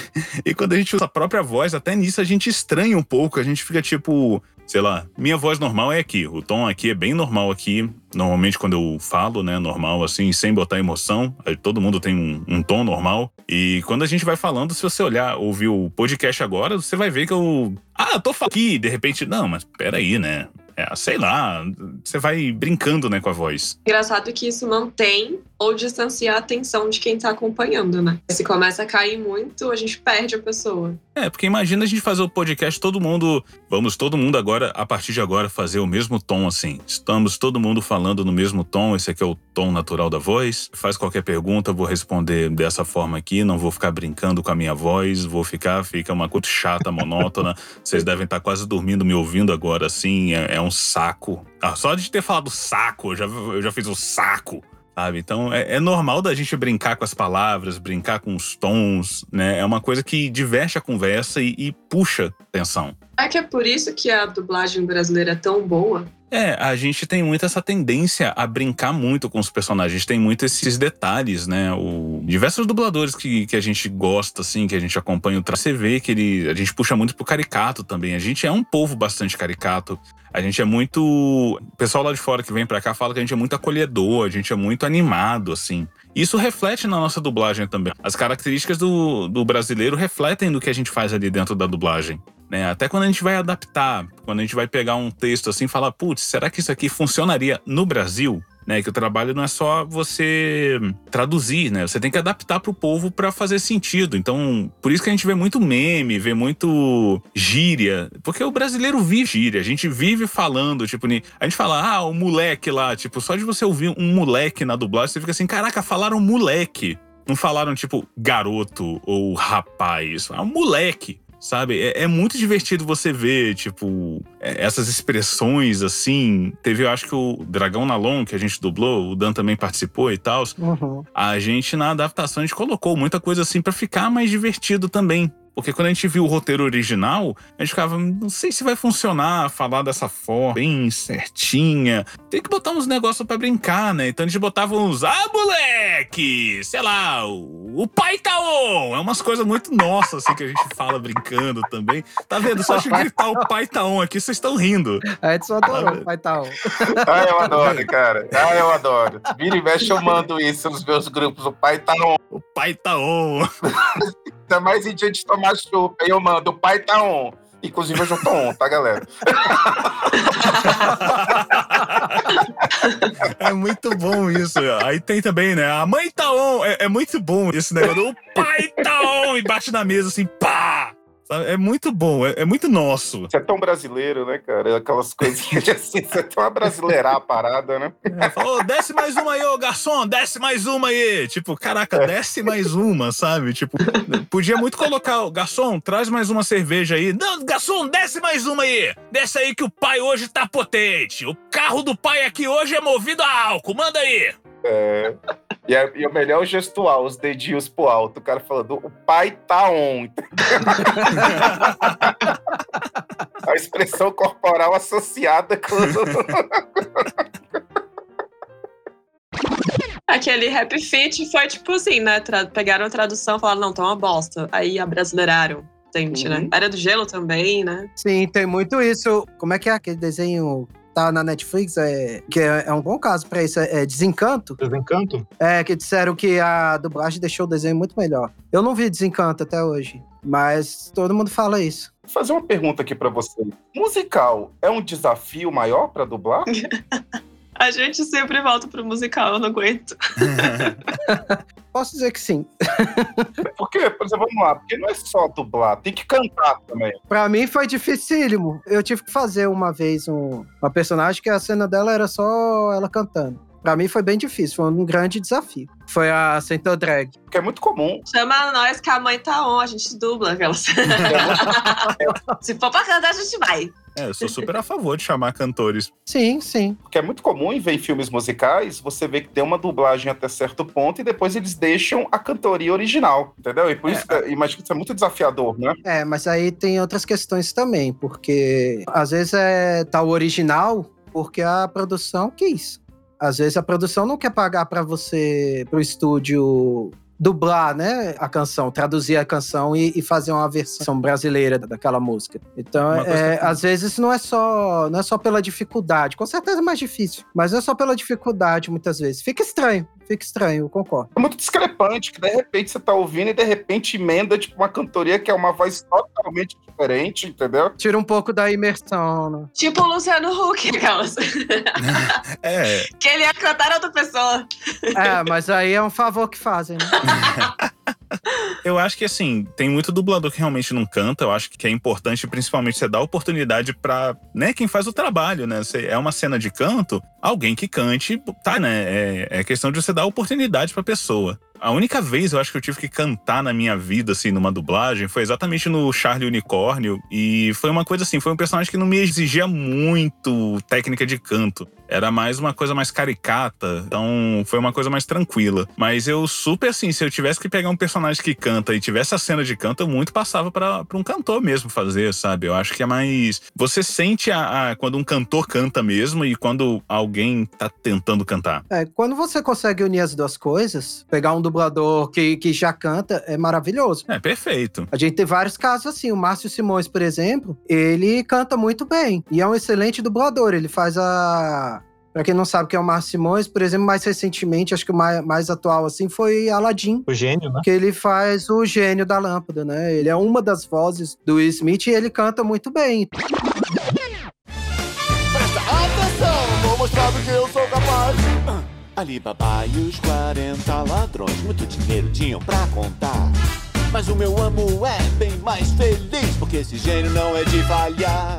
e quando a gente usa a própria voz, até nisso a gente estranha um pouco. A gente fica tipo, sei lá, minha voz normal é aqui, o tom aqui é bem normal aqui. Normalmente quando eu falo, né, normal assim, sem botar emoção, todo mundo tem um, um, tom normal. E quando a gente vai falando, se você olhar, ouvir o podcast agora, você vai ver que eu, ah, tô falando aqui, de repente, não, mas peraí, né? É, sei lá, você vai brincando, né, com a voz. Engraçado que isso mantém ou distancia a atenção de quem tá acompanhando, né? Se começa a cair muito, a gente perde a pessoa. É, porque imagina a gente fazer o podcast, todo mundo. Vamos todo mundo agora, a partir de agora, fazer o mesmo tom assim. Estamos todo mundo falando no mesmo tom, esse aqui é o tom natural da voz. Faz qualquer pergunta, vou responder dessa forma aqui, não vou ficar brincando com a minha voz, vou ficar, fica uma coisa chata, monótona. Vocês devem estar quase dormindo me ouvindo agora, assim, é, é um saco. Ah, só de ter falado saco, eu já, eu já fiz o saco sabe? Então é, é, normal da gente brincar com as palavras, brincar com os tons, né? É uma coisa que diverte a conversa e, e puxa atenção. É que é por isso que a dublagem brasileira é tão boa, É, a gente tem muito essa tendência a brincar muito com os personagens, tem muito esses detalhes, né? O, diversos dubladores que, que a gente gosta, assim, que a gente acompanha o traço, você vê que ele, a gente puxa muito pro caricato também. A gente é um povo bastante caricato. A gente é muito. O pessoal lá de fora que vem pra cá fala que a gente é muito acolhedor, a gente é muito animado, assim. Isso reflete na nossa dublagem também. As características do, do brasileiro refletem do que a gente faz ali dentro da dublagem. Né? Até quando a gente vai adaptar, quando a gente vai pegar um texto assim e falar, putz, será que isso aqui funcionaria no Brasil? Né, que o trabalho não é só você traduzir, né? Você tem que adaptar para o povo para fazer sentido. Então, por isso que a gente vê muito meme, vê muito gíria, porque o brasileiro vive gíria. A gente vive falando, tipo, a gente fala, ah, o moleque lá, tipo, só de você ouvir um moleque na dublagem, você fica assim, caraca, falaram moleque. Não falaram, tipo, garoto ou rapaz. É um moleque sabe? É, é, muito divertido você ver, tipo, é, essas expressões assim. Teve, eu acho que o Dragão Nalon, que a gente dublou, o Dan também participou e tal. Uhum. A gente, na adaptação, a gente colocou muita coisa assim para ficar mais divertido também. Porque quando a gente viu o roteiro original, a gente ficava, não sei se vai funcionar falar dessa forma, bem certinha. Tem que botar uns negócios para brincar, né? Então a gente botava uns, ah, moleque! Sei lá, o, o pai tá on! É umas coisas muito nossas, assim, que a gente fala brincando também. Tá vendo? Só de gritar o pai tá on aqui, vocês estão rindo. A Edson adorou o pai tá on. Ah, eu adoro, cara. Ah, eu adoro. Vira e mexe, eu mando isso nos meus grupos. O pai tá on. O pai tá on. Ainda mais em dia de tomar chupa. Aí eu mando, o pai tá on. Inclusive, eu já tô on, tá, galera? É muito bom isso. Aí tem também, né? A mãe tá on. É, é muito bom esse negócio. O pai tá on. E bate na mesa assim, pá! É muito bom, é, é, muito nosso. Você é tão brasileiro, né, cara? Aquelas coisinhas assim, você é tão a brasileirar a parada, né? É, desce mais uma aí, ô garçom, desce mais uma aí. Tipo, caraca, é. desce mais uma, sabe? Tipo, podia muito colocar, garçom, traz mais uma cerveja aí. Não, garçom, desce mais uma aí. Desce aí que o pai hoje tá potente. O carro do pai aqui hoje é movido a álcool, manda aí. É. E, é, e o melhor é o gestual, os dedinhos pro alto. O cara falando, o pai tá on. A expressão corporal associada com. Aquele Happy Feet foi tipo assim, né? Tra pegaram a tradução e falaram, não, tá uma bosta. Aí abrasileiraram. Gente, né? uhum. né? Era do gelo também, né? Sim, tem muito isso. Como é que é aquele desenho tá na Netflix, é, que é, é um bom caso para isso, é, é, Desencanto. Desencanto? É, que disseram que a dublagem deixou o desenho muito melhor. Eu não vi Desencanto até hoje, mas todo mundo fala isso. Vou fazer uma pergunta aqui para você. Musical é um desafio maior para dublar? A gente sempre volta pro musical, eu não aguento. Posso dizer que sim. Porque, por exemplo, vamos lá, porque não é só dublar, tem que cantar também. Pra mim foi dificílimo. Eu tive que fazer uma vez um, uma personagem que a cena dela era só ela cantando. Pra mim foi bem difícil, foi um grande desafio. Foi a Center Drag. Que é muito comum. Chama nós que a mãe tá on, a gente dubla aquelas. Se for pra cantar, a gente vai. É, eu sou super a favor de chamar cantores. Sim, sim. Porque é muito comum em ver em filmes musicais, você vê que tem uma dublagem até certo ponto e depois eles deixam a cantoria original, entendeu? E por é. isso, imagino que isso é muito desafiador, né? É, mas aí tem outras questões também, porque às vezes é tá o original porque a produção quis. Às vezes a produção não quer pagar para você, pro estúdio dublar, né, a canção, traduzir a canção e, e fazer uma versão brasileira daquela música. Então, é, às vezes não é só não é só pela dificuldade, com certeza é mais difícil, mas não é só pela dificuldade muitas vezes. Fica estranho, fica estranho, eu concordo. É muito discrepante que de repente você tá ouvindo e de repente emenda tipo uma cantoria que é uma voz totalmente diferente, entendeu? Tira um pouco da imersão, né? Tipo o Luciano Huck, aquelas. é. Que ele ia cantar outra pessoa. É, mas aí é um favor que fazem, né? eu acho que assim, tem muito dublador que realmente não canta. Eu acho que é importante, principalmente, você dar oportunidade para né, quem faz o trabalho, né? Você, é uma cena de canto, alguém que cante, tá, né? É, é questão de você dar oportunidade pra pessoa. A única vez eu acho que eu tive que cantar na minha vida, assim, numa dublagem, foi exatamente no Charlie Unicórnio. E foi uma coisa assim, foi um personagem que não me exigia muito técnica de canto. Era mais uma coisa mais caricata, então foi uma coisa mais tranquila. Mas eu super assim, se eu tivesse que pegar um personagem que canta e tivesse a cena de canto, eu muito passava para um cantor mesmo fazer, sabe? Eu acho que é mais. Você sente a, a, quando um cantor canta mesmo e quando alguém tá tentando cantar. É, quando você consegue unir as duas coisas, pegar um dublador que, que já canta, é maravilhoso. É perfeito. A gente tem vários casos assim. O Márcio Simões, por exemplo, ele canta muito bem e é um excelente dublador. Ele faz a Pra quem não sabe o que é o Márcio Simões, por exemplo, mais recentemente, acho que o mais, mais atual assim foi Aladdin. O gênio, né? Que ele faz o gênio da lâmpada, né? Ele é uma das vozes do Will Smith e ele canta muito bem. Presta atenção, vou mostrar do que eu sou capaz. Alibaba e os 40 ladrões, muito dinheiro tinham pra contar. Mas o meu amo é bem mais feliz, porque esse gênio não é de falhar.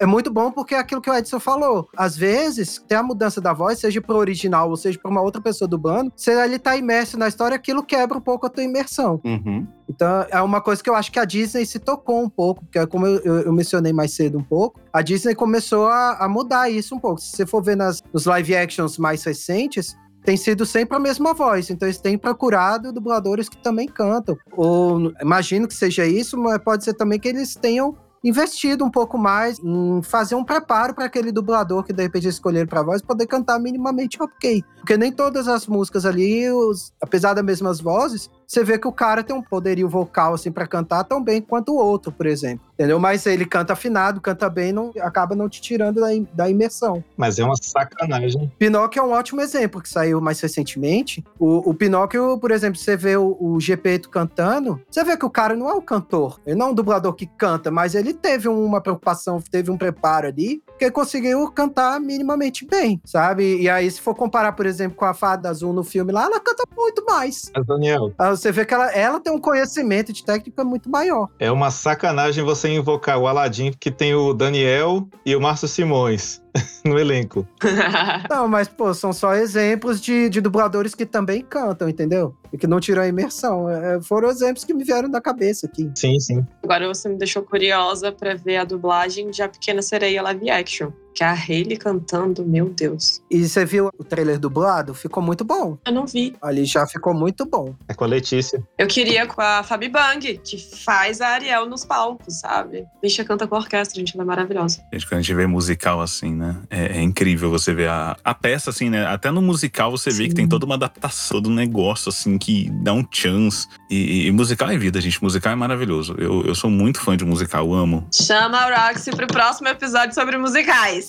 É muito bom porque é aquilo que o Edson falou. Às vezes, tem a mudança da voz, seja pro original ou seja pra uma outra pessoa dublando, se ele tá imerso na história, aquilo quebra um pouco a tua imersão. Uhum. Então, é uma coisa que eu acho que a Disney se tocou um pouco, porque como eu, eu, eu mencionei mais cedo um pouco, a Disney começou a, a mudar isso um pouco. Se você for ver nas, nos live actions mais recentes, tem sido sempre a mesma voz. Então eles têm procurado dubladores que também cantam. Ou imagino que seja isso, mas pode ser também que eles tenham investido um pouco mais em fazer um preparo para aquele dublador que de repente escolher para voz poder cantar minimamente ok. Porque nem todas as músicas ali, os, apesar das mesmas vozes, você vê que o cara tem um poderio vocal assim para cantar tão bem quanto o outro, por exemplo. Entendeu? Mas ele canta afinado, canta bem, não acaba não te tirando da, da imersão. Mas é uma sacanagem. Pinóquio é um ótimo exemplo que saiu mais recentemente. O, o Pinóquio, por exemplo, você vê o, o Gepeto cantando, você vê que o cara não é um cantor, ele não é um dublador que canta, mas ele teve uma preocupação, teve um preparo ali, que ele conseguiu cantar minimamente bem, sabe? E aí, se for comparar, por exemplo, com a Fada Azul no filme lá, ela canta muito mais. Mas, Daniel. Você vê que ela, ela tem um conhecimento de técnica muito maior. É uma sacanagem você invocar o Aladdin, que tem o Daniel e o Márcio Simões no elenco. não, mas, pô, são só exemplos de, de dubladores que também cantam, entendeu? E que não tiram a imersão. É, foram exemplos que me vieram da cabeça aqui. Sim, sim. Agora você me deixou curiosa para ver a dublagem de A Pequena Sereia live action. Que é a Hayley cantando, meu Deus. E você viu o trailer dublado? Ficou muito bom. Eu não vi. Ali já ficou muito bom. É com a Letícia. Eu queria com a Fabi Bang, que faz a Ariel nos palcos, sabe? Bicha canta com a orquestra, gente, ela é maravilhosa. Gente, quando a gente vê musical assim, né? É, é incrível você ver a, a peça, assim, né? Até no musical você Sim. vê que tem toda uma adaptação do negócio, assim, que dá um chance. E, e, musical é vida, gente. Musical é maravilhoso. Eu, eu sou muito fã de musical, amo. Chama a Roxy pro próximo episódio sobre musicais.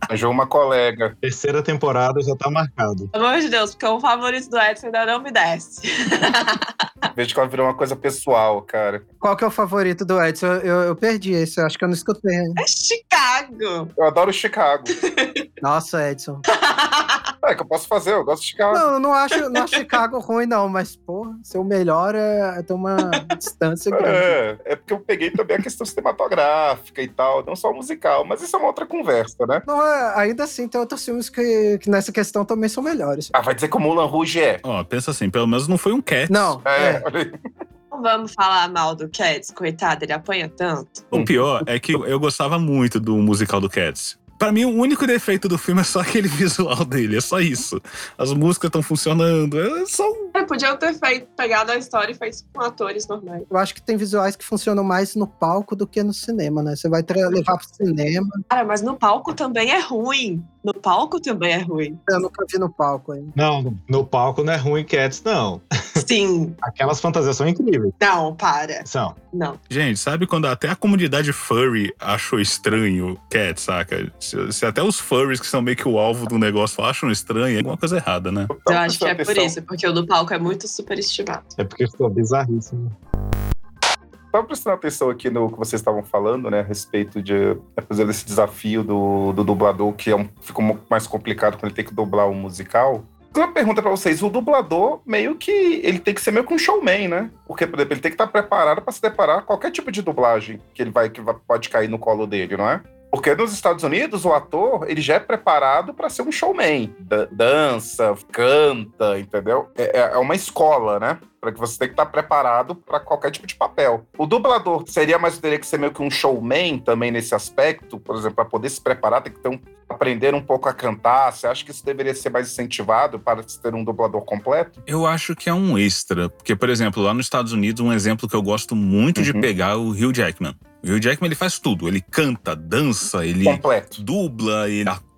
Arranjou uma colega. Terceira temporada já tá marcado. Pelo amor de Deus, porque o favorito do Edson ainda não me desce. Vejo que ela virou uma coisa pessoal, cara. Qual que é o favorito do Edson? Eu, eu perdi esse, eu acho que eu não escutei. É Chicago. Eu adoro Chicago. Nossa, Edson. É que eu posso fazer, eu gosto de Chicago. Não, eu não acho, não acho Chicago ruim, não, mas, porra, seu melhor é, é ter uma distância grande. É, é porque eu peguei também a questão cinematográfica e tal, não só musical, mas isso é uma outra conversa, né? Não, é, ainda assim, tem outros filmes que, que nessa questão também são melhores. Ah, vai dizer que o Mulan Rouge é. Ó, pensa assim, pelo menos não foi um cat. Não. É, é. olha aí. Não vamos falar mal do Cats, coitado, ele apanha tanto. O pior é que eu gostava muito do musical do Cats. Pra mim, o único defeito do filme é só aquele visual dele, é só isso. As músicas estão funcionando, é só. É, podiam ter feito, pegado a história e feito com atores normais. Eu acho que tem visuais que funcionam mais no palco do que no cinema, né? Você vai levar pro cinema. Cara, mas no palco também é ruim. No palco também é ruim. Eu nunca vi no palco ainda. Não, no, no palco não é ruim Cats, não. Sim. Aquelas fantasias são incríveis. Não, para. São. Não. Gente, sabe quando até a comunidade furry achou estranho Cats, saca? Se, se, até os furries que são meio que o alvo do negócio acham estranho, é alguma coisa errada, né? Eu acho que é por isso, porque o do palco é muito superestimado. É porque ficou bizarríssimo. Estava prestando atenção aqui no que vocês estavam falando, né, a respeito de fazer esse desafio do, do dublador, que é um, fica um pouco mais complicado quando ele tem que dublar um musical. Uma pergunta para vocês: o dublador meio que ele tem que ser meio que um showman, né? Porque, por exemplo, ele tem que estar preparado para se deparar com qualquer tipo de dublagem que ele vai que pode cair no colo dele, não é? Porque nos Estados Unidos, o ator, ele já é preparado para ser um showman. Da- dança, canta, entendeu? É, é- é uma escola, né? Para que você tem que estar preparado para qualquer tipo de papel. O dublador seria mais teria que ser meio que um showman também nesse aspecto, por exemplo, para poder se preparar, tem que ter um, aprender um pouco a cantar. Você acha que isso deveria ser mais incentivado para se ter um dublador completo? Eu acho que é um extra. Porque, por exemplo, lá nos Estados Unidos, um exemplo que eu gosto muito de pegar é o Hugh Jackman. O Hugh Jackman ele faz tudo. Ele canta, dança, ele dubla, ele atua.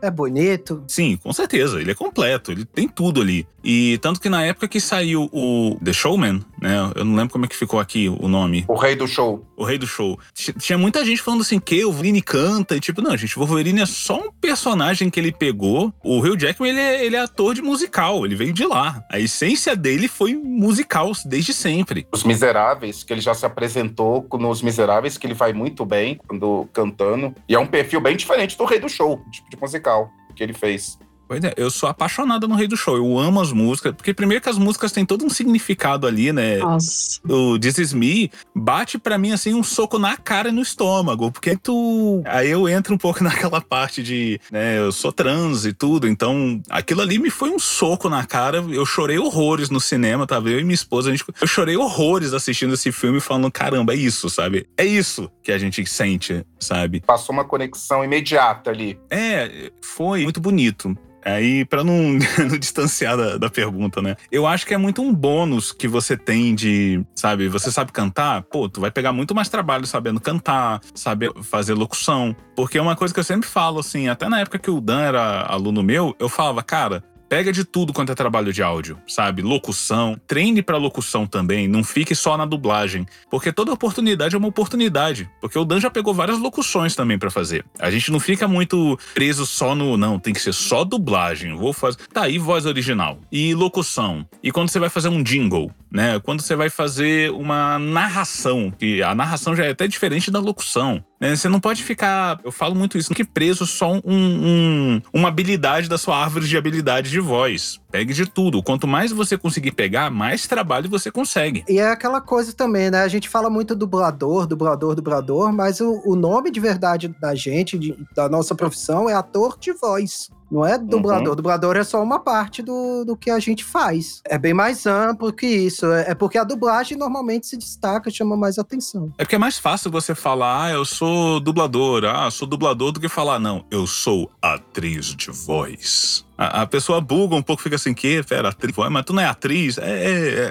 É bonito. Sim, com certeza. Ele é completo, ele tem tudo ali. E tanto que na época que saiu o The Showman, né? Eu não lembro como é que ficou aqui o nome. O Rei do Show. O Rei do Show. Tinha muita gente falando assim que o Wolverine canta. E tipo, não, gente, o Wolverine é só um personagem que ele pegou. O Hugh Jackman, ele é, ele é ator de musical. Ele veio de lá. A essência dele foi musical desde sempre. Os Miseráveis, que ele já se apresentou nos Miseráveis, que ele vai muito bem quando cantando. E é um perfil bem diferente do Rei do Show, de musical que ele fez. Pois é, eu sou apaixonado no Rei do Show. Eu amo as músicas. Porque primeiro que as músicas têm todo um significado ali, né? Nossa. O This Is Me bate pra mim assim um soco na cara e no estômago. Porque tu. Aí eu entro um pouco naquela parte de, né? Eu sou trans e tudo. Então aquilo ali me foi um soco na cara. Eu chorei horrores no cinema, tava? Eu e minha esposa, a gente, eu chorei horrores assistindo esse filme falando: caramba, é isso, sabe? É isso que a gente sente, sabe? Passou uma conexão imediata ali. É, foi muito bonito. Aí, pra não, não distanciar da, da pergunta, né? Eu acho que é muito um bônus que você tem de, sabe, você sabe cantar, pô, tu vai pegar muito mais trabalho sabendo cantar, saber fazer locução. Porque é uma coisa que eu sempre falo, assim, até na época que o Dan era aluno meu, eu falava, cara. Pega de tudo quanto é trabalho de áudio, sabe? Locução, treine pra locução também, não fique só na dublagem, porque toda oportunidade é uma oportunidade, porque o Dan já pegou várias locuções também pra fazer. A gente não fica muito preso só no, não, tem que ser só dublagem, vou fazer. Tá aí voz original e locução. E quando você vai fazer um jingle, né? Quando você vai fazer uma narração, que a narração já é até diferente da locução. né? Você não pode ficar, eu falo muito isso, não fique preso só um, um- uma habilidade da sua árvore de habilidade de voz. Pegue de tudo. Quanto mais você conseguir pegar, mais trabalho você consegue. E é aquela coisa também, né? A gente fala muito dublador, dublador, dublador, mas o, o nome de verdade da gente, de- da nossa profissão, é ator de voz. Não é dublador. Uhum. Dublador é só uma parte do, do que a gente faz. É bem mais amplo que isso. É, é porque a dublagem normalmente se destaca, chama mais atenção. É porque é mais fácil você falar, ah, eu sou dublador, ah, sou dublador, do que falar, não, eu sou atriz de voz. A, a pessoa buga um pouco, fica assim, que, pera, atriz mas tu não é atriz? É,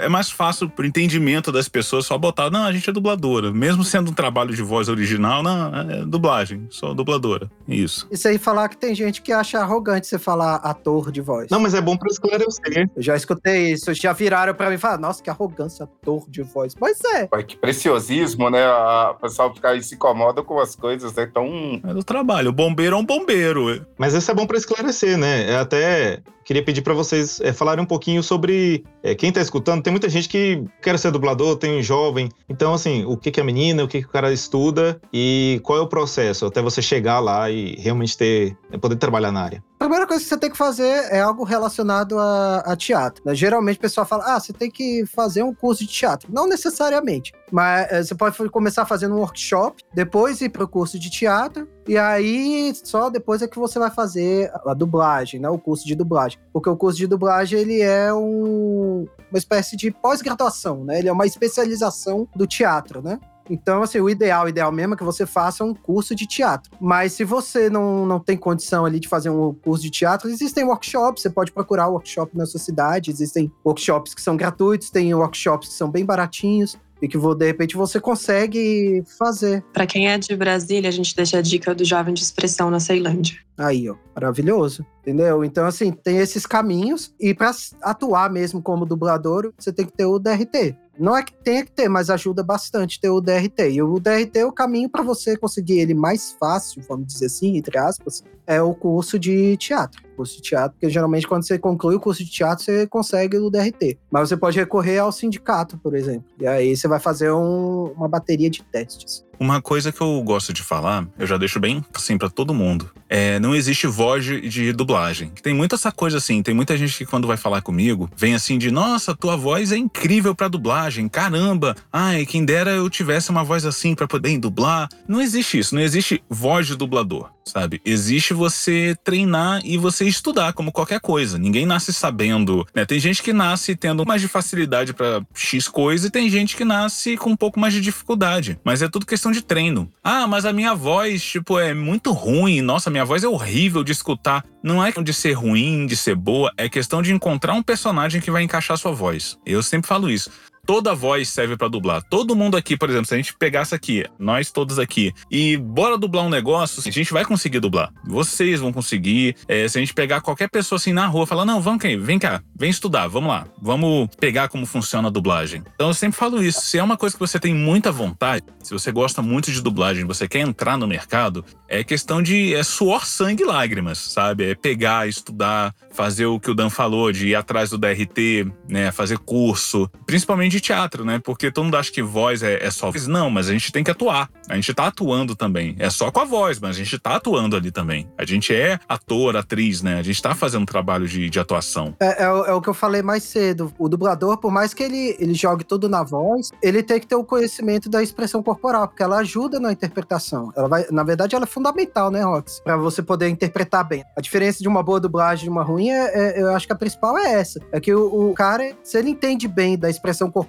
é, é mais fácil pro entendimento das pessoas só botar, não, a gente é dubladora. Mesmo sendo um trabalho de voz original, não, é dublagem, sou dubladora. Isso. Isso aí falar que tem gente que acha arrogante você falar ator de voz. Não, mas é bom pra esclarecer. Eu já escutei isso, já viraram pra mim e falaram, nossa, que arrogância, ator de voz. Pois é. Que preciosismo, né? A- O pessoal fica aí se incomoda com as coisas, né? Então. É do trabalho. O bombeiro é um bombeiro. Mas isso é bom pra esclarecer, né? É até 때 queria pedir pra vocês é, falarem um pouquinho sobre é, quem tá escutando. Tem muita gente que quer ser dublador, tem um jovem. Então, assim, o que, que é menina, o que, que o cara estuda e qual é o processo até você chegar lá e realmente ter é, poder trabalhar na área. A primeira coisa que você tem que fazer é algo relacionado a, a teatro. né? Geralmente o pessoal fala, ah, você tem que fazer um curso de teatro. Não necessariamente, mas eh, você pode começar fazendo um workshop, depois ir para o curso de teatro, e aí só depois é que você vai fazer a dublagem, né? O curso de dublagem. Porque o curso de dublagem, ele é um- uma espécie de pós-graduação, né? Ele é uma especialização do teatro, né? Então, assim, o ideal, o ideal mesmo é que você faça um curso de teatro. Mas se você não, não tem condição ali de fazer um curso de teatro, existem workshops, você pode procurar workshop na sua cidade, existem workshops que são gratuitos, tem workshops que são bem baratinhos e que de repente você consegue fazer. Pra quem é de Brasília, a gente deixa a dica do Jovem de Expressão na Ceilândia. Aí, ó, maravilhoso, entendeu? Então, assim, tem esses caminhos e para atuar mesmo como dublador, você tem que ter o DRT. Não é que tenha que ter, mas ajuda bastante ter o DRT. E o DRT, é o caminho para você conseguir ele mais fácil, vamos dizer assim, entre aspas, é o curso de teatro. Curso de teatro, porque geralmente quando você conclui o curso de teatro, você consegue o DRT. Mas você pode recorrer ao sindicato, por exemplo. E aí você vai fazer um, uma bateria de testes. Uma coisa que eu gosto de falar, eu já deixo bem assim para todo mundo, é não existe voz de, dublagem. Tem muita essa coisa assim, tem muita gente que quando vai falar comigo, vem assim de, nossa, tua voz é incrível para dublagem, caramba. Ai, quem dera eu tivesse uma voz assim para poder dublar. Não existe isso, não existe voz de dublador sabe? Existe você treinar e você estudar, como qualquer coisa. Ninguém nasce sabendo, né? Tem gente que nasce tendo mais de facilidade para X coisa e tem gente que nasce com um pouco mais de dificuldade. Mas é tudo questão de treino. Ah, mas a minha voz, tipo, é muito ruim. Nossa, minha voz é horrível de escutar. Não é questão de ser ruim, de ser boa, é questão de encontrar um personagem que vai encaixar sua voz. Eu sempre falo isso toda voz serve para dublar. Todo mundo aqui, por exemplo, se a gente pegasse aqui, nós todos aqui, e bora dublar um negócio, a gente vai conseguir dublar. Vocês vão conseguir. É, se a gente pegar qualquer pessoa assim na rua, falar, não, vamos, vem cá, vem estudar, vamos lá, vamos pegar como funciona a dublagem. Então eu sempre falo isso. Se é uma coisa que você tem muita vontade, se você gosta muito de dublagem, você quer entrar no mercado, é questão de é suor, sangue e lágrimas, sabe? É pegar, estudar, fazer o que o Dan falou, de ir atrás do DRT, né? Fazer curso, principalmente de teatro, né? Porque todo mundo acha que voz é, é só voz. Não, mas a gente tem que atuar. A gente tá atuando também. É só com a voz, mas a gente tá atuando ali também. A gente é ator, atriz, né? A gente tá fazendo um trabalho de, de atuação. É, é, é, o que eu falei mais cedo. O dublador, por mais que ele, ele jogue tudo na voz, ele tem que ter o conhecimento da expressão corporal, porque ela ajuda na interpretação. Ela vai, na verdade, ela é fundamental, né, Rox? Pra você poder interpretar bem. A diferença de uma boa dublagem e uma ruim, é, é, eu acho que a principal é essa. É que o, o cara, se ele entende bem da expressão corporal,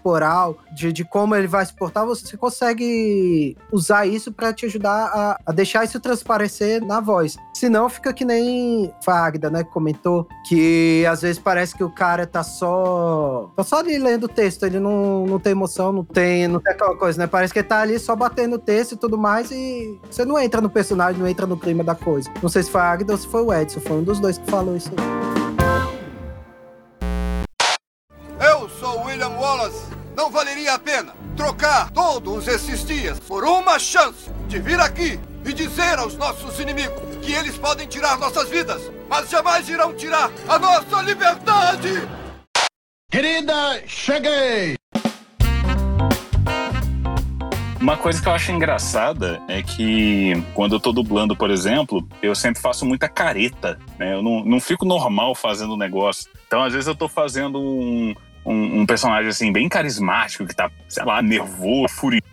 de, de como ele vai se portar, você consegue usar isso para te ajudar a, a, deixar isso transparecer na voz. Senão fica que nem Fagda, né, comentou, que às vezes parece que o cara tá só. tá só ali lendo o texto, ele não, não tem emoção, não tem, não tem aquela coisa, né? Parece que ele tá ali só batendo o texto e tudo mais, e você não entra no personagem, não entra no clima da coisa. Não sei se foi a Agda ou se foi o Edson, foi um dos dois que falou isso aí. Não valeria a pena trocar todos esses dias por uma chance de vir aqui e dizer aos nossos inimigos que eles podem tirar nossas vidas, mas jamais irão tirar a nossa liberdade! Querida, cheguei! Uma coisa que eu acho engraçada é que quando eu tô dublando, por exemplo, eu sempre faço muita careta, né? Eu não, não fico normal fazendo o negócio. Então, às vezes, eu tô fazendo um, um, um, personagem assim bem carismático que tá, sei lá, nervoso, furioso,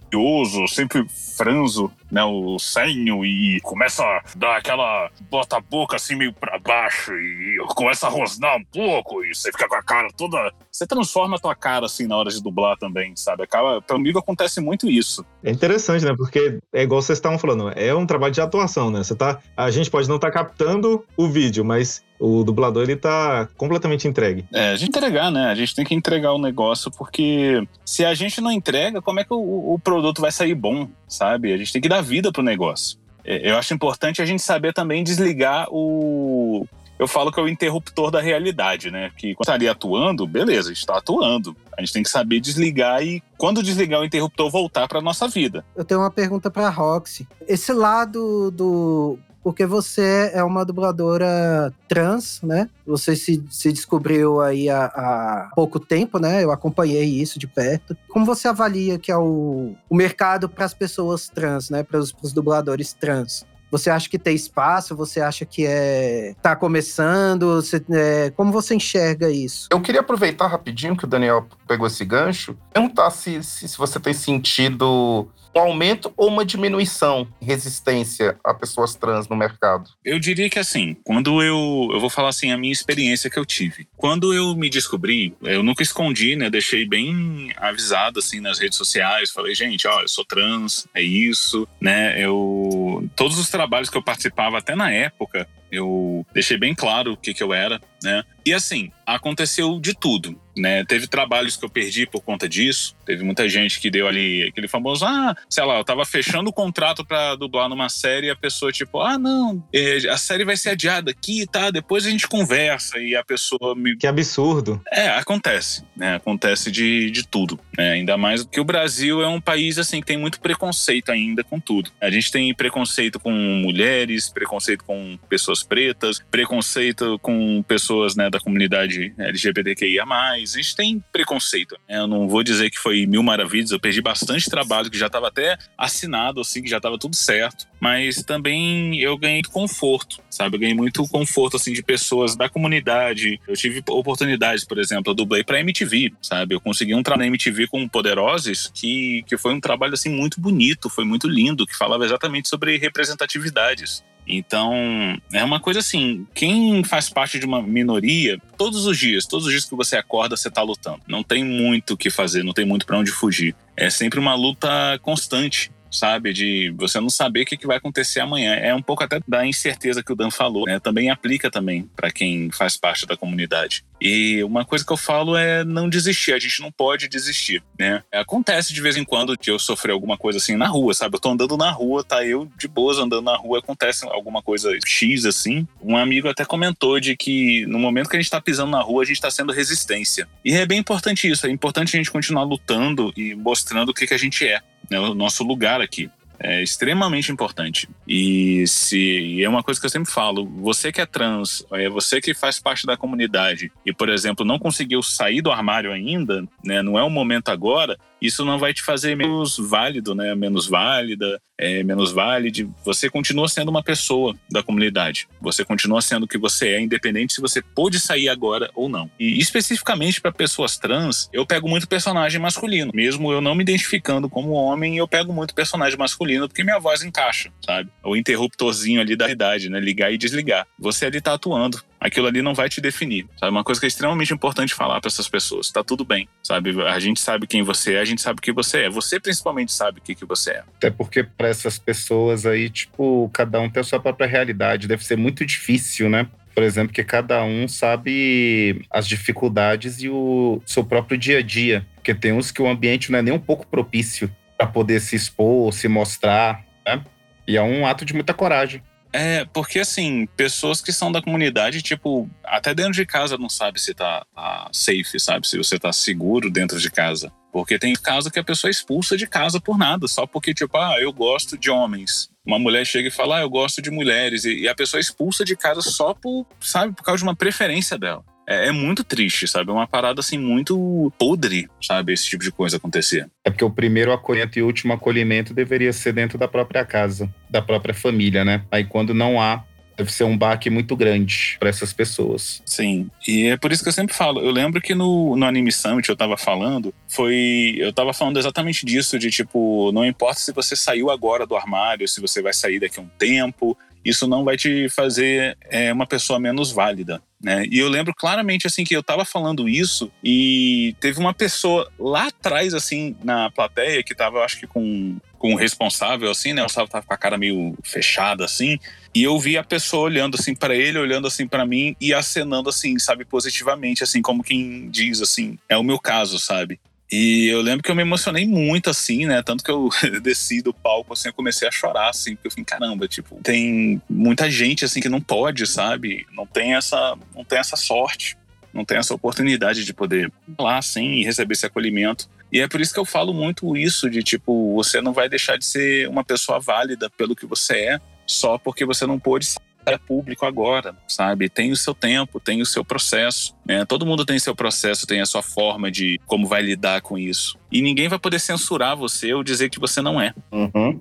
sempre franzo, né, o senho e começa a dar aquela bota a boca assim meio para baixo e começa a rosnar um pouco e você fica com a cara toda, você transforma a tua cara assim na hora de dublar também, sabe? Acaba, comigo acontece muito isso. É interessante, né? Porque é igual vocês estavam falando, é um trabalho de atuação, né? Você tá, a gente pode não estar tá captando o vídeo, mas o dublador ele tá completamente entregue. É, a gente entregar, né? A gente tem que entregar o negócio porque se a gente não entrega, como é que o, o produto vai sair bom, sabe? A gente tem que dar vida pro negócio. É, eu acho importante a gente saber também desligar o. Eu falo que é o interruptor da realidade, né? Que quando estaria atuando, beleza, a está atuando. A gente tem que saber desligar e, quando desligar o interruptor, voltar para nossa vida. Eu tenho uma pergunta para Roxy. Esse lado do porque você é uma dubladora trans, né? Você se, se descobriu aí há, há, pouco tempo, né? Eu acompanhei isso de perto. Como você avalia que é o, o mercado para as pessoas trans, né? Para os dubladores trans? Você acha que tem espaço? Você acha que é tá começando? Você, é, como você enxerga isso? Eu queria aproveitar rapidinho que o Daniel pegou esse gancho, perguntar se, se, se você tem sentido um aumento ou uma diminuição em resistência a pessoas trans no mercado? Eu diria que assim, quando eu. Eu vou falar assim, a minha experiência que eu tive. Quando eu me descobri, eu nunca escondi, né? Deixei bem avisado assim nas redes sociais. Falei, gente, ó, eu sou trans, é isso, né? Eu. Todos os trabalhos que eu participava, até na época, eu deixei bem claro o que, que eu era. né? E assim, aconteceu de tudo, né? Teve trabalhos que eu perdi por conta disso. Teve muita gente que deu ali aquele famoso, ah, sei lá, eu tava fechando o contrato para dublar numa série e a pessoa tipo, ah, não, é, a série vai ser adiada aqui, tá? Depois a gente conversa e a pessoa me Que absurdo. é, acontece, né? Acontece de, de tudo, né? Ainda mais que o Brasil é um país assim que tem muito preconceito ainda com tudo. A gente tem preconceito com mulheres, preconceito com pessoas pretas, preconceito com pessoas né, da comunidade LGBTQIA+. A gente tem preconceito. né? Eu não vou dizer que foi mil maravilhas, eu perdi bastante trabalho que já estava até assinado, assim, que já estava tudo certo. Mas também eu ganhei conforto, sabe? Eu ganhei muito conforto, assim, de pessoas da comunidade. Eu tive oportunidades, por exemplo, eu dublei pra MTV, sabe? Eu consegui um trabalho na MTV com Poderoses que, que foi um trabalho, assim, muito bonito, foi muito lindo, que falava exatamente sobre representatividades. Então, é uma coisa assim, quem faz parte de uma minoria, todos os dias, todos os dias que você acorda, você tá lutando. Não tem muito o que fazer, não tem muito para onde fugir. É sempre uma luta constante. Sabe, de você não saber o que que vai acontecer amanhã. É um pouco até da incerteza que o Dan falou, né? Também aplica também para quem faz parte da comunidade. E uma coisa que eu falo é não desistir. A gente não pode desistir, né? Acontece de vez em quando de eu sofrer alguma coisa assim na rua, sabe? Eu tô andando na rua, tá eu de boas andando na rua, acontece alguma coisa X assim. Um amigo até comentou de que no momento que a gente tá pisando na rua, a gente tá sendo resistência. E é bem importante isso. É importante a gente continuar lutando e mostrando o que, que a gente é, né? O nosso lugar aqui. É extremamente importante. E se e é uma coisa que eu sempre falo: você que é trans, é você que faz parte da comunidade e, por exemplo, não conseguiu sair do armário ainda, né? Não é o momento agora. Isso não vai te fazer menos válido, né? Menos válida, é, menos válide. Você continua sendo uma pessoa da comunidade. Você continua sendo o que você é, independente se você pôde sair agora ou não. E especificamente para pessoas trans, eu pego muito personagem masculino. Mesmo eu não me identificando como homem, eu pego muito personagem masculino porque minha voz encaixa, sabe? O interruptorzinho ali da idade, né? Ligar e desligar. Você ali tá atuando. Aquilo ali não vai te definir, sabe? Uma coisa que é extremamente importante falar para essas pessoas. Tá tudo bem, sabe? A gente sabe quem você é, a gente sabe o que você é. Você principalmente sabe o que, que você é. Até porque para essas pessoas aí, tipo, cada um tem a sua própria realidade. Deve ser muito difícil, né? Por exemplo, que cada um sabe as dificuldades e o seu próprio dia a dia. Porque tem uns que o ambiente não é nem um pouco propício para poder se expor, se mostrar, né? E é um ato de muita coragem. É, porque assim, pessoas que são da comunidade, tipo, até dentro de casa não sabe se tá, tá safe, sabe? Se você tá seguro dentro de casa. Porque tem caso que a pessoa é expulsa de casa por nada, só porque, tipo, ah, eu gosto de homens. Uma mulher chega e fala, ah, eu gosto de mulheres. E, e a pessoa é expulsa de casa só por, sabe, por causa de uma preferência dela. É, é muito triste, sabe? É uma parada assim muito podre, sabe? Esse tipo de coisa acontecer. É porque o primeiro acolhimento e o último acolhimento deveria ser dentro da própria casa, da própria família, né? Aí quando não há, deve ser um baque muito grande para essas pessoas. Sim, e é por isso que eu sempre falo. Eu lembro que no, no Anime Summit eu tava falando, foi. Eu tava falando exatamente disso, de tipo, não importa se você saiu agora do armário, se você vai sair daqui a um tempo, isso não vai te fazer é, uma pessoa menos válida. Né? E eu lembro claramente assim que eu tava falando isso e teve uma pessoa lá atrás assim na plateia que tava eu acho que com com o responsável assim, né? O Gustavo tava com a cara meio fechada assim, e eu vi a pessoa olhando assim para ele, olhando assim para mim e acenando assim, sabe, positivamente assim, como quem diz assim, é o meu caso, sabe? E eu lembro que eu me emocionei muito, assim, né? Tanto que eu desci do palco, assim, eu comecei a chorar, assim, porque eu falei, caramba, tipo, tem muita gente, assim, que não pode, sabe? Não tem essa, não tem essa sorte, não tem essa oportunidade de poder ir lá, assim, e receber esse acolhimento. E é por isso que eu falo muito isso, de, tipo, você não vai deixar de ser uma pessoa válida pelo que você é, só porque você não pôde ser público agora, sabe? Tem o seu tempo, tem o seu processo. Né? Todo mundo tem seu processo, tem a sua forma de como vai lidar com isso. E ninguém vai poder censurar você ou dizer que você não é. Uhum.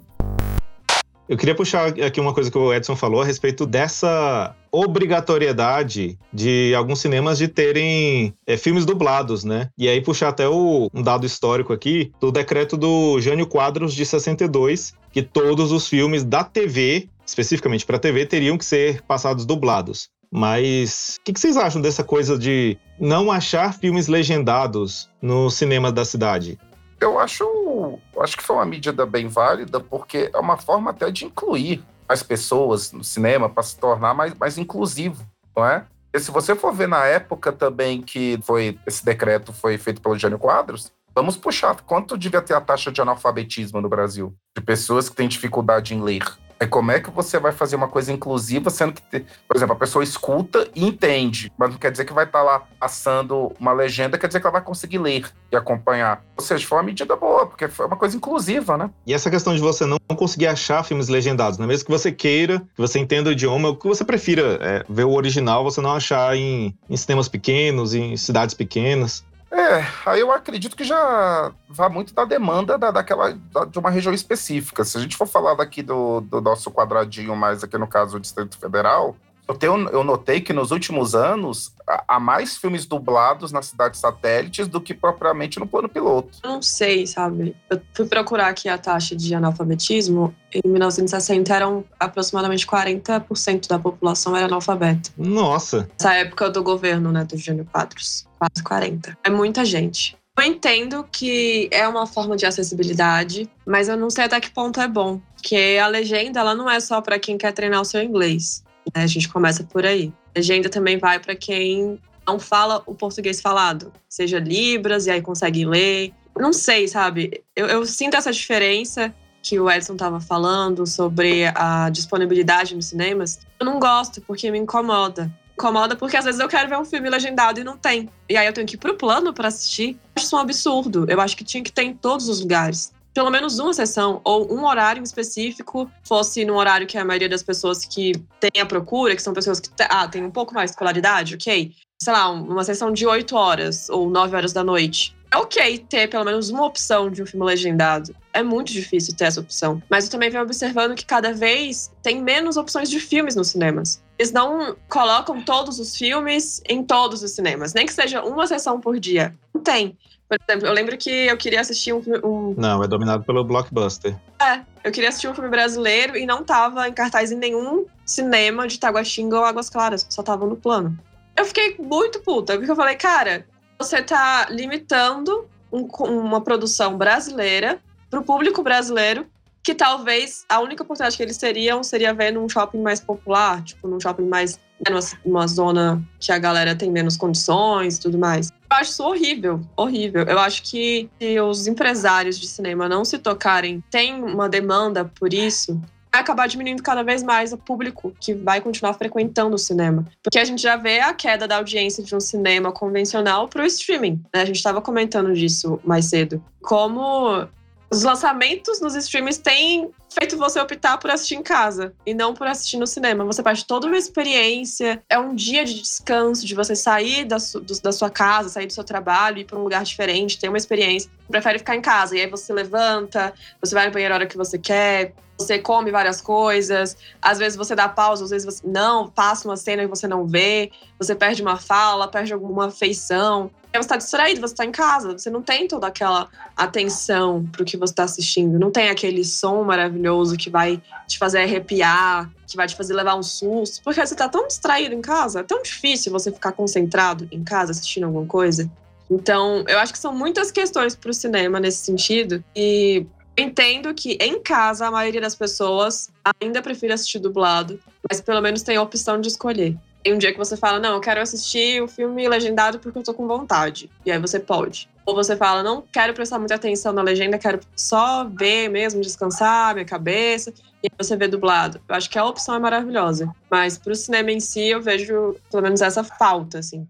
Eu queria puxar aqui uma coisa que o Edson falou a respeito dessa obrigatoriedade de alguns cinemas de terem é, filmes dublados, né? E aí puxar até o, um dado histórico aqui do decreto do Jânio Quadros de 62, que todos os filmes da TV, especificamente para TV, teriam que ser passados dublados. Mas o que, que, vocês acham dessa coisa de não achar filmes legendados no cinema da cidade? Eu acho, acho que foi uma medida bem válida, porque é uma forma até de incluir as pessoas no cinema para se tornar mais, mais inclusivo, não é? E se você for ver na época também que foi esse decreto foi feito pelo Jânio Quadros, vamos puxar quanto devia ter a taxa de analfabetismo no Brasil, de pessoas que têm dificuldade em ler. É como é que você vai fazer uma coisa inclusiva, sendo que, por exemplo, a pessoa escuta e entende, mas não quer dizer que vai estar lá passando uma legenda, quer dizer que ela vai conseguir ler e acompanhar. Ou seja, foi uma medida boa, porque foi uma coisa inclusiva, né? E essa questão de você não conseguir achar filmes legendados, né? Mesmo que você queira, que você entenda o idioma, o que você prefira é ver o original, você não achar em, em cinemas pequenos, em cidades pequenas. É, aí eu acredito que já vai muito da demanda da, daquela, da, de uma região específica. Se a gente for falar daqui do, do nosso quadradinho, mais aqui no caso do Distrito Federal, eu, tenho, eu notei que nos últimos anos há mais filmes dublados nas cidades satélites do que propriamente no plano piloto. Eu não sei, sabe? Eu fui procurar aqui a taxa de analfabetismo. Em 1960 eram aproximadamente 40% da população era analfabeta. Nossa! Essa época do governo, né, do Jânio Quadros. Quase 40. É muita gente. Eu entendo que é uma forma de acessibilidade, mas eu não sei até que ponto é bom. Porque a legenda ela não é só para quem quer treinar o seu inglês. Né? A gente começa por aí. Legenda também vai para quem não fala o português falado, seja Libras e aí consegue ler. Não sei, sabe? Eu, eu sinto essa diferença que o Edson estava falando sobre a disponibilidade nos cinemas. Eu não gosto porque me incomoda. Incomoda porque às vezes eu quero ver um filme legendado e não tem. E aí eu tenho que ir pro plano para assistir. Eu acho isso um absurdo. Eu acho que tinha que ter em todos os lugares pelo menos uma sessão ou um horário específico fosse no horário que a maioria das pessoas que tem a procura, que são pessoas que ah, têm um pouco mais de escolaridade, ok? Sei lá, uma sessão de 8 horas ou 9 horas da noite. É ok ter pelo menos uma opção de um filme legendado. É muito difícil ter essa opção. Mas eu também venho observando que cada vez tem menos opções de filmes nos cinemas. Eles não colocam todos os filmes em todos os cinemas, nem que seja uma sessão por dia. Não tem. Por exemplo, eu lembro que eu queria assistir um, um... Não, é dominado pelo blockbuster. É, eu queria assistir um filme brasileiro e não tava em cartaz em nenhum cinema de Taguatinga ou Águas Claras, só tava no plano. Eu fiquei muito puta, porque eu falei, cara, você tá limitando um, uma produção brasileira pro público brasileiro que talvez a única oportunidade que eles teriam seria ver num shopping mais popular, tipo, num shopping mais. Né, numa, numa zona que a galera tem menos condições e tudo mais. Eu acho isso horrível, horrível. Eu acho que se os empresários de cinema não se tocarem, tem uma demanda por isso, vai acabar diminuindo cada vez mais o público que vai continuar frequentando o cinema. Porque a gente já vê a queda da audiência de um cinema convencional para o streaming. Né? A gente estava comentando disso mais cedo. Como os lançamentos nos streams têm feito você optar por assistir em casa e não por assistir no cinema. Você faz toda uma experiência, é um dia de descanso, de você sair da, su, do, da sua casa, sair do seu trabalho, ir para um lugar diferente, ter uma experiência. Prefere ficar em casa, e aí você levanta, você vai no banheiro a hora que você quer, você come várias coisas, às vezes você dá pausa, às vezes você não, passa uma cena e você não vê, você perde uma fala, perde alguma feição você está distraído, você está em casa, você não tem toda aquela atenção para o que você está assistindo, não tem aquele som maravilhoso que vai te fazer arrepiar, que vai te fazer levar um susto, porque você está tão distraído em casa, é tão difícil você ficar concentrado em casa assistindo alguma coisa. Então, eu acho que são muitas questões para o cinema nesse sentido, e entendo que em casa a maioria das pessoas ainda prefere assistir dublado, mas pelo menos tem a opção de escolher. Tem um dia que você fala, não, eu quero assistir o filme legendado porque eu tô com vontade. E aí você pode. Ou você fala, não quero prestar muita atenção na legenda, quero só ver mesmo, descansar minha cabeça. E aí você vê dublado. Eu acho que a opção é maravilhosa. Mas pro cinema em si, eu vejo pelo menos essa falta, assim.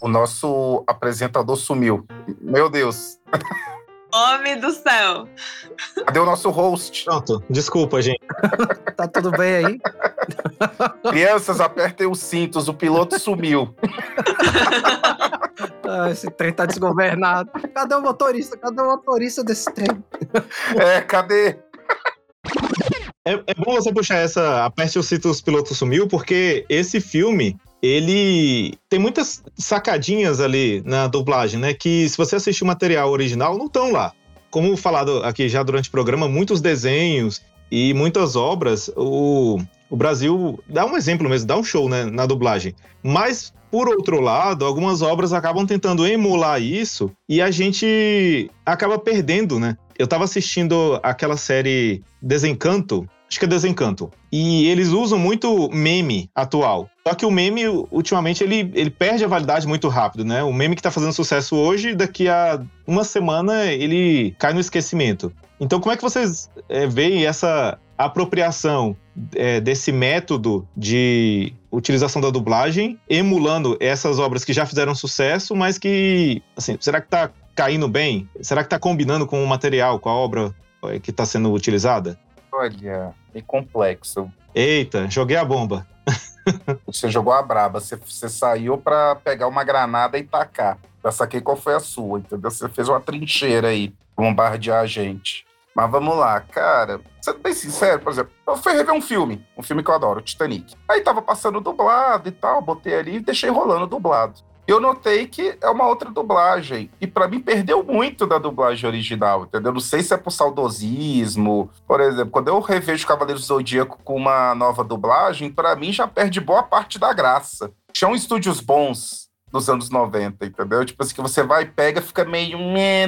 O nosso apresentador sumiu. Meu Deus. Homem do céu. Cadê o nosso host? Pronto, desculpa, gente. tá tudo bem aí? Crianças, apertem os cintos, o piloto sumiu. ah, esse trem tá desgovernado. Cadê o motorista? Cadê o motorista desse trem? É, cadê? É, é, bom você puxar essa aperte os cintos, o piloto sumiu, porque esse filme, ele tem muitas sacadinhas ali na dublagem, né? Que se você assistir o material original, não estão lá. Como falado aqui já durante o programa, muitos desenhos e muitas obras, o, o Brasil dá um exemplo mesmo, dá um show né, na dublagem. Mas, por outro lado, algumas obras acabam tentando emular isso e a gente acaba perdendo, né? Eu tava assistindo aquela série Desencanto, acho que é Desencanto. E eles usam muito meme atual. Só que o meme, ultimamente, ele, ele perde a validade muito rápido, né? O meme que tá fazendo sucesso hoje, daqui a uma semana, ele cai no esquecimento. Então, como é que vocês é, veem essa apropriação é, desse método de utilização da dublagem, emulando essas obras que já fizeram sucesso, mas que, assim, será que tá caindo bem? Será que tá combinando com o material, com a obra é, que está sendo utilizada? Olha, é complexo. Eita, joguei a bomba. Você jogou a braba, você, você saiu para pegar uma granada e tacar. Já saquei qual foi a sua, entendeu? Você fez uma trincheira aí, bombardear a gente. Mas vamos lá, cara. Sendo bem sincero, por exemplo, eu fui rever um filme, um filme que eu adoro, Titanic. Aí tava passando dublado e tal, botei ali e deixei rolando dublado. Eu notei que é uma outra dublagem. E para mim perdeu muito da dublagem original, entendeu? Não sei se é por saudosismo. Por exemplo, quando eu revejo Cavaleiros do Zodíaco com uma nova dublagem, para mim já perde boa parte da graça. Tinham estúdios bons dos anos 90, entendeu? Tipo assim, que você vai pega, fica meio.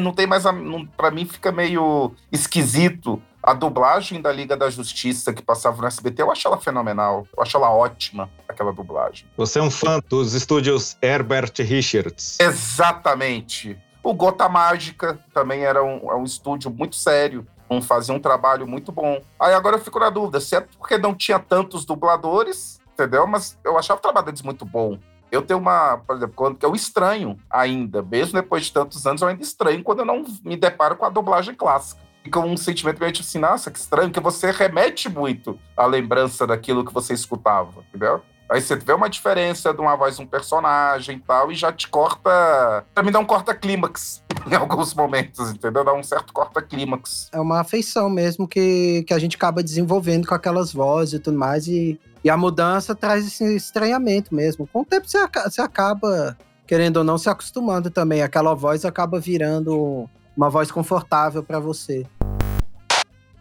Não tem mais. A, pra mim fica meio esquisito. A dublagem da Liga da Justiça que passava no SBT, eu acho ela fenomenal. Eu acho ela ótima, aquela dublagem. Você é um fã dos estúdios Herbert Richards. Exatamente. O Gota Mágica também era um, é um estúdio muito sério. Um, fazia um trabalho muito bom. Aí agora eu fico na dúvida, se é porque não tinha tantos dubladores, entendeu? Mas eu achava o trabalho deles muito bom. Eu tenho uma, por exemplo, quando que eu estranho ainda, mesmo depois de tantos anos, eu ainda estranho quando eu não me deparo com a dublagem clássica. Fica um sentimento meio tipo assim, nossa, que estranho, que você remete muito à lembrança daquilo que você escutava, entendeu? Aí você vê uma diferença de uma voz de um personagem e tal, e já te corta. Também dá um corta-clímax em alguns momentos, entendeu? Dá um certo corta-clímax. É uma afeição mesmo que, que a gente acaba desenvolvendo com aquelas vozes e tudo mais. E, e a mudança traz esse estranhamento mesmo. Com o tempo você, você acaba, querendo ou não, se acostumando também. Aquela voz acaba virando uma voz confortável para você.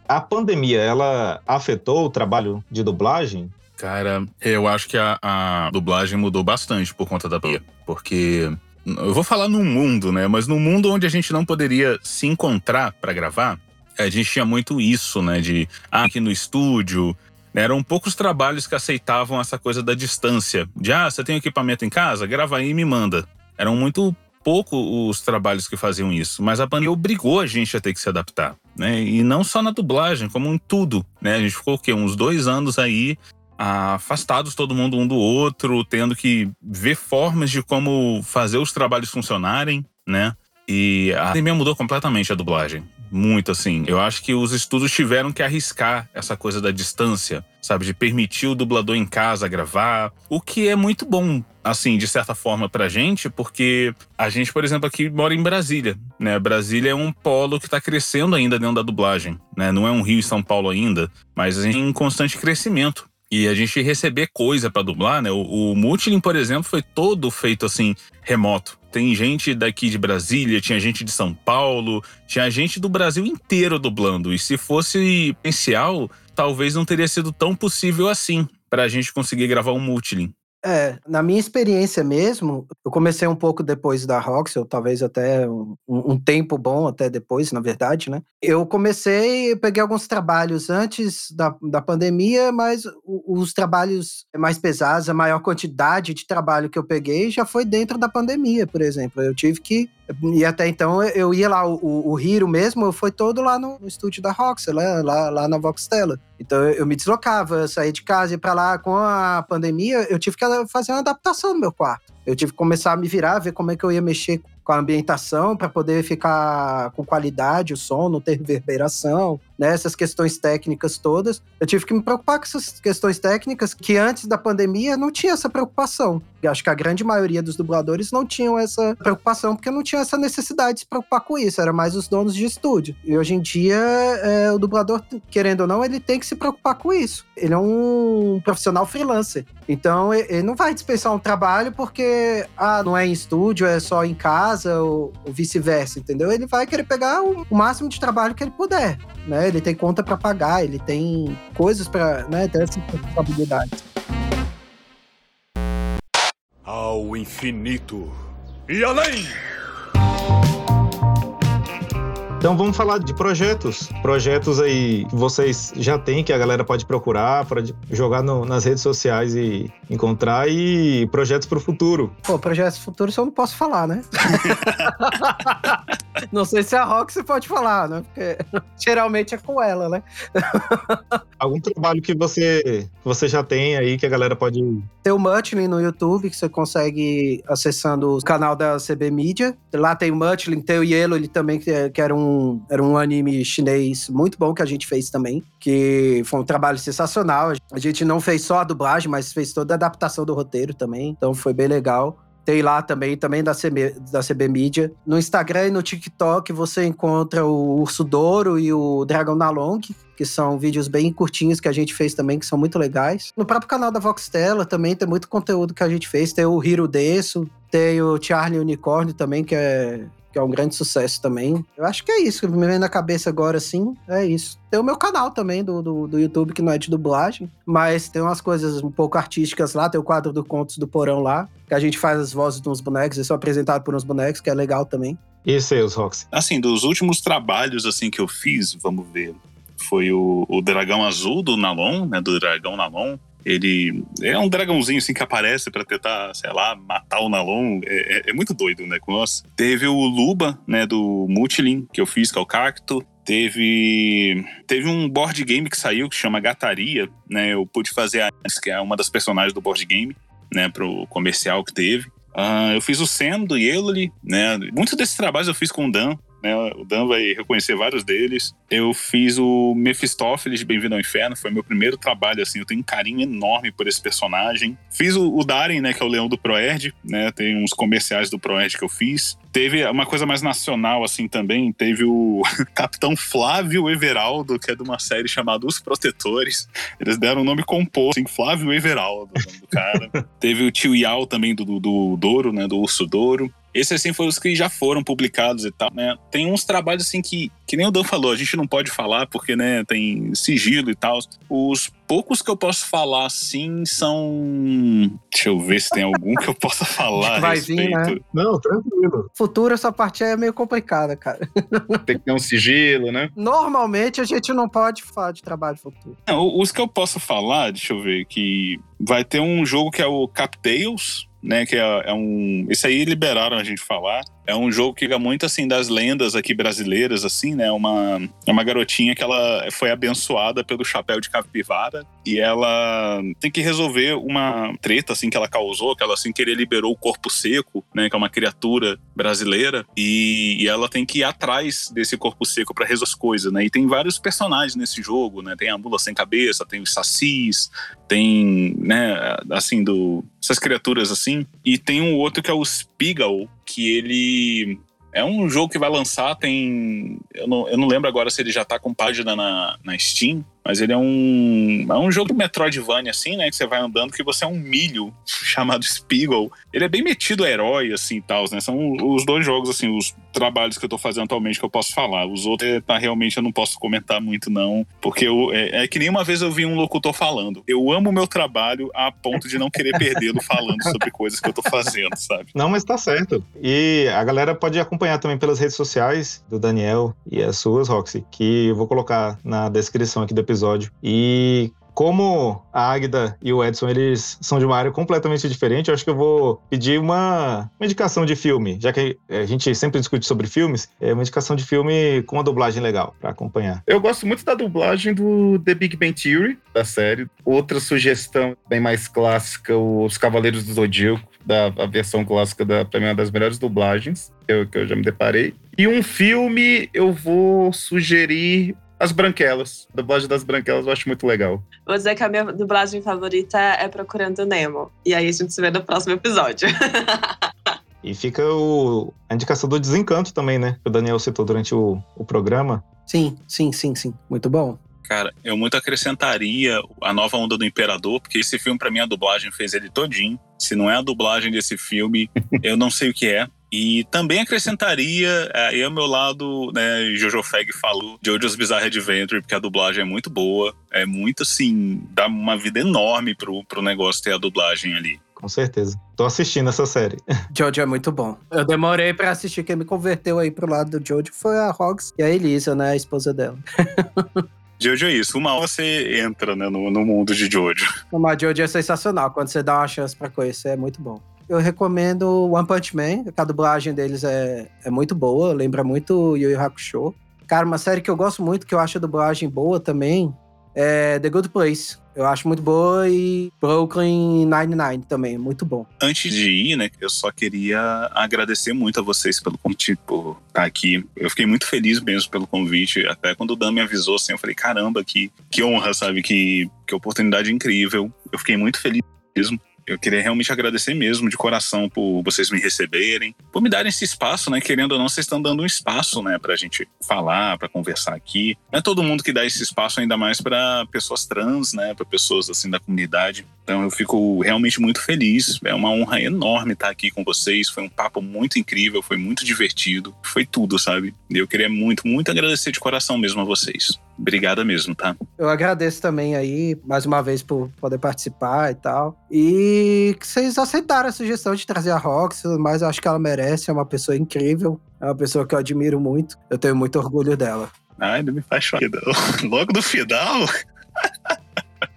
A pandemia, ela afetou o trabalho de dublagem? Cara, eu acho que a, a dublagem mudou bastante por conta da pandemia. Porque eu vou falar no mundo, né? Mas no mundo onde a gente não poderia se encontrar para gravar, a gente tinha muito isso, né? De ah, aqui no estúdio. Né? Eram poucos trabalhos que aceitavam essa coisa da distância. De ah, você tem equipamento em casa? Grava aí e me manda. Eram muito pouco os trabalhos que faziam isso, mas a pandemia obrigou a gente a ter que se adaptar, né? E não só na dublagem, como em tudo, né? A gente ficou o quê? Uns dois anos aí afastados todo mundo um do outro, tendo que ver formas de como fazer os trabalhos funcionarem, né? E a pandemia mudou completamente a dublagem. Muito assim. Eu acho que os estudos tiveram que arriscar essa coisa da distância, sabe? De permitir o dublador em casa gravar. O que é muito bom, assim, de certa forma pra gente, porque a gente, por exemplo, aqui mora em Brasília, né? Brasília é um polo que tá crescendo ainda dentro da dublagem, né? Não é um Rio e São Paulo ainda, mas a gente tem um constante crescimento e a gente receber coisa para dublar, né? O, o por exemplo, foi todo feito assim, remoto. Tem gente daqui de Brasília, tinha gente de São Paulo, tinha gente do Brasil inteiro dublando. E se fosse potencial, talvez não teria sido tão possível assim para a gente conseguir gravar um Multilin. É, na minha experiência mesmo, eu comecei um pouco depois da Roxel, talvez até um, um, tempo bom até depois, na verdade, né? Eu comecei, eu peguei alguns trabalhos antes da, da pandemia, mas os trabalhos mais pesados, a maior quantidade de trabalho que eu peguei já foi dentro da pandemia, por exemplo. Eu tive que e até então eu ia lá, o, o Hiro mesmo foi todo lá no, no estúdio da Roxel, lá, lá, lá na Voxtela. Então eu me deslocava, eu saía de casa e para lá com a pandemia, eu tive que fazer uma adaptação no meu quarto. Eu tive que começar a me virar, ver como é que eu ia mexer com a ambientação para poder ficar com qualidade o som, não ter reverberação, né? Essas questões técnicas todas. Eu tive que me preocupar com essas questões técnicas que antes da pandemia não tinha essa preocupação. Eu acho que a grande maioria dos dubladores não tinham essa preocupação porque não tinha essa necessidade de se preocupar com isso. Era mais os donos de estúdio. E hoje em dia, é, o dublador, querendo ou não, ele tem que se preocupar com isso. Ele é um profissional freelancer. Então, ele não vai dispensar um trabalho porque, ah, não é em estúdio, é só em casa ou, ou vice-versa, entendeu? Ele vai querer pegar o, o, máximo de trabalho que ele puder, né? Ele tem conta para pagar, ele tem coisas para, né, ter essa responsabilidade. Ao infinito e além! Então vamos falar de projetos. Projetos aí que vocês já têm, que a galera pode procurar, pode jogar no, nas redes sociais e encontrar, e projetos para o futuro. Pô, projetos futuros eu não posso falar, né? não sei se a Rock você pode falar, né? Porque geralmente é com ela, né? Algum trabalho que você, você já tem aí que a galera pode. Tem o Mutlin no YouTube, que você consegue acessando o canal da CB Media. Lá tem o Mutlin, tem o Yellow, ele também, que é, que era um, era um anime chinês muito bom que a gente fez também. Que foi um trabalho sensacional. A gente não fez só a dublagem, mas fez toda a adaptação do roteiro também. Então foi bem legal. Tem lá também, também da CB, da CB Media. No Instagram e no TikTok você encontra o Urso Douro e o Dragão Nalong, que são vídeos bem curtinhos que a gente fez também, que são muito legais. No próprio canal da Voxtela também tem muito conteúdo que a gente fez. Tem o Hiro Desso, tem o Charlie Unicorn também, que é que é um grande sucesso também. Eu acho que é isso que me vem na cabeça agora, assim. É isso. Tem o meu canal também do, do, do, YouTube, que não é de dublagem, mas tem umas coisas um pouco artísticas lá. Tem o quadro do Contos do Porão lá, que a gente faz as vozes de uns bonecos. Eles são apresentados por uns bonecos, que é legal também. E seus, Rox? Assim, dos últimos trabalhos assim que eu fiz, vamos ver, foi o, o Dragão Azul do Nalon, né, do Dragão Nalon. Ele é um dragãozinho assim que aparece para tentar, sei lá, matar o Nalon. É, é, é muito doido, né? Com nós. Teve o Luba, né, do Mutilin, que eu fiz, que é o Cacto. Teve teve um board game que saiu que chama Gataria, né? Eu pude fazer a que é uma das personagens do board game, né, pro comercial que teve. Uh, eu fiz o Sam do Yellow, né? Muitos desses trabalhos eu fiz com o Dan, né? O Dan vai reconhecer vários deles. Eu fiz o Mephistófeles de Bem-vindo ao Inferno, foi meu primeiro trabalho, assim, eu tenho um carinho enorme por esse personagem. Fiz o, o Darren, né, que é o leão do Proerd, né? Tem uns comerciais do Proerd que eu fiz. Teve uma coisa mais nacional, assim, também. Teve o Capitão Flávio Everaldo, que é de uma série chamada Os Protetores. Eles deram o um nome composto, assim, Flávio Everaldo, o nome do cara. Teve o Tio Yao também, do, do, do Douro, né, do Urso Douro. Esses, assim, foram os que já foram publicados e tal, né? Tem uns trabalhos, assim, que, que nem o Dan falou, a gente não pode falar porque, né, tem sigilo e tal. Os poucos que eu posso falar, assim, são... Deixa eu ver se tem algum que eu possa falar Vai vir, né? Não, tranquilo. Futuro, essa parte é meio complicada, cara. Tem que ter um sigilo, né? Normalmente, a gente não pode falar de trabalho futuro. Não, os que eu posso falar, deixa eu ver, que vai ter um jogo que é o Captails, né? Que é, é, um. Esse aí liberaram a gente falar. É um jogo que fica muito assim das lendas aqui brasileiras, assim, né? Uma, é uma garotinha que ela foi abençoada pelo chapéu de capivara e ela tem que resolver uma treta assim que ela causou, que ela sem querer liberou o corpo seco, né? Que é uma criatura brasileira e, e ela tem que ir atrás desse corpo seco para resolver as coisas, né? E tem vários personagens nesse jogo, né? Tem a mula sem cabeça, tem os sacis, tem, né? Assim do essas criaturas assim e tem um outro que é o Spigal, que ele é um jogo que vai lançar, tem. Eu não, eu não lembro agora se ele já tá com página na, na Steam, mas ele é um. É um jogo Metroidvania, assim, né? Que você vai andando, que você é um milho chamado Spiegel. Ele é bem metido a herói, assim e tal, né? São os dois jogos, assim, os trabalhos que eu tô fazendo atualmente que eu posso falar. Os outros, tá, realmente, eu não posso comentar muito, não. Porque eu, é, é que nem uma vez eu vi um locutor falando. Eu amo o meu trabalho a ponto de não querer perdê-lo falando sobre coisas que eu tô fazendo, sabe? Não, mas tá certo. E a galera pode acompanhar também pelas redes sociais do Daniel e as suas, Roxy, que eu vou colocar na descrição aqui do episódio episódio. E como a Águida e o Edson eles são de uma área completamente diferente, eu acho que eu vou pedir uma, uma indicação de filme, já que a gente sempre discute sobre filmes, é uma indicação de filme com uma dublagem legal para acompanhar. Eu gosto muito da dublagem do The Big Bang Theory, da série. Outra sugestão bem mais clássica, Os Cavaleiros do Zodíaco, da a versão clássica da pra mim, é uma das melhores dublagens que eu, que eu já me deparei. E um filme eu vou sugerir as Branquelas. A dublagem das Branquelas eu acho muito legal. Vou dizer que a minha dublagem favorita é Procurando Nemo. E aí a gente se vê no próximo episódio. e fica o, a indicação do desencanto também, né? Que o Daniel citou durante o, o programa. Sim, sim, sim, sim. Muito bom. Cara, eu muito acrescentaria a nova onda do Imperador, porque esse filme, para mim, a dublagem fez ele todinho. Se não é a dublagem desse filme, eu não sei o que é. E também acrescentaria, aí ao meu lado, né, Jojo Fag falou de Jojo's Bizarre Adventure, porque a dublagem é muito boa, é muito assim, dá uma vida enorme pro, pro negócio ter a dublagem ali. com certeza. Tô assistindo essa série. Jojo é muito bom. Eu demorei pra assistir. Quem me converteu aí pro lado do Jojo foi a Rox e a Elisa, né? A esposa dela. Jojo é isso. Uma hora você entra né, no, no mundo de Jojo. Mas Jojo é sensacional. Quando você dá uma chance pra conhecer, é muito bom. Eu recomendo One Punch Man. A dublagem deles é, é muito boa. Lembra muito Yu Yu Hakusho. Cara, uma série que eu gosto muito, que eu acho a dublagem boa também, é The Good Place. Eu acho muito boa e Brooklyn Nine-Nine também, muito bom. Antes de ir, né, eu só queria agradecer muito a vocês pelo convite, por estar aqui. Eu fiquei muito feliz mesmo pelo convite. Até quando o Dan me avisou, assim, eu falei, caramba, que, que honra, sabe? Que, que oportunidade incrível. Eu fiquei muito feliz mesmo. Eu queria realmente agradecer mesmo, de coração, por vocês me receberem, por me darem esse espaço, né? Querendo ou não, vocês estão dando um espaço, né, pra gente falar, pra conversar aqui. Não é todo mundo que dá esse espaço, ainda mais para pessoas trans, né, para pessoas assim da comunidade. Então eu fico realmente muito feliz. É uma honra enorme estar aqui com vocês. Foi um papo muito incrível, foi muito divertido, foi tudo, sabe? Eu queria muito, muito agradecer de coração mesmo a vocês. Obrigada mesmo, tá? Eu agradeço também aí, mais uma vez, por poder participar e tal. E que vocês aceitaram a sugestão de trazer a Rox, mas eu acho que ela merece, é uma pessoa incrível, é uma pessoa que eu admiro muito. Eu tenho muito orgulho dela. Ai, não me faz chorar. Logo no final.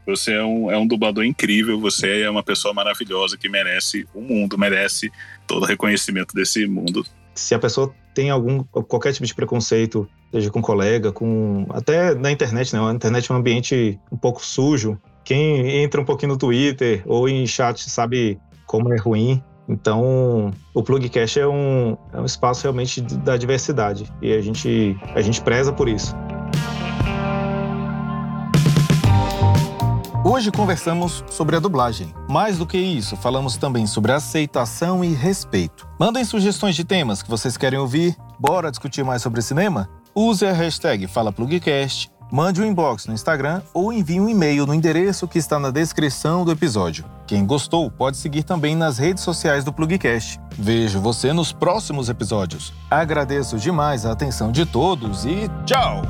Você é um, é um dublador incrível, você é uma pessoa maravilhosa que merece o mundo, merece todo o reconhecimento desse mundo. Se a pessoa tem algum qualquer tipo de preconceito, seja com colega, com até na internet, né? A internet é um ambiente um pouco sujo. Quem entra um pouquinho no Twitter ou em chat sabe como é ruim. Então, o Plugcast é um, é um espaço realmente da diversidade e a gente, a gente preza por isso. Hoje conversamos sobre a dublagem. Mais do que isso, falamos também sobre aceitação e respeito. Mandem sugestões de temas que vocês querem ouvir. Bora discutir mais sobre cinema? Use a hashtag FalaPlugcast, mande um inbox no Instagram ou envie um e-mail no endereço que está na descrição do episódio. Quem gostou pode seguir também nas redes sociais do Plugcast. Vejo você nos próximos episódios. Agradeço demais a atenção de todos e tchau!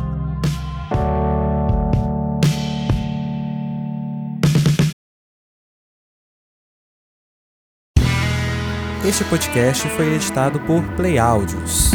Este podcast foi editado por Play Áudios.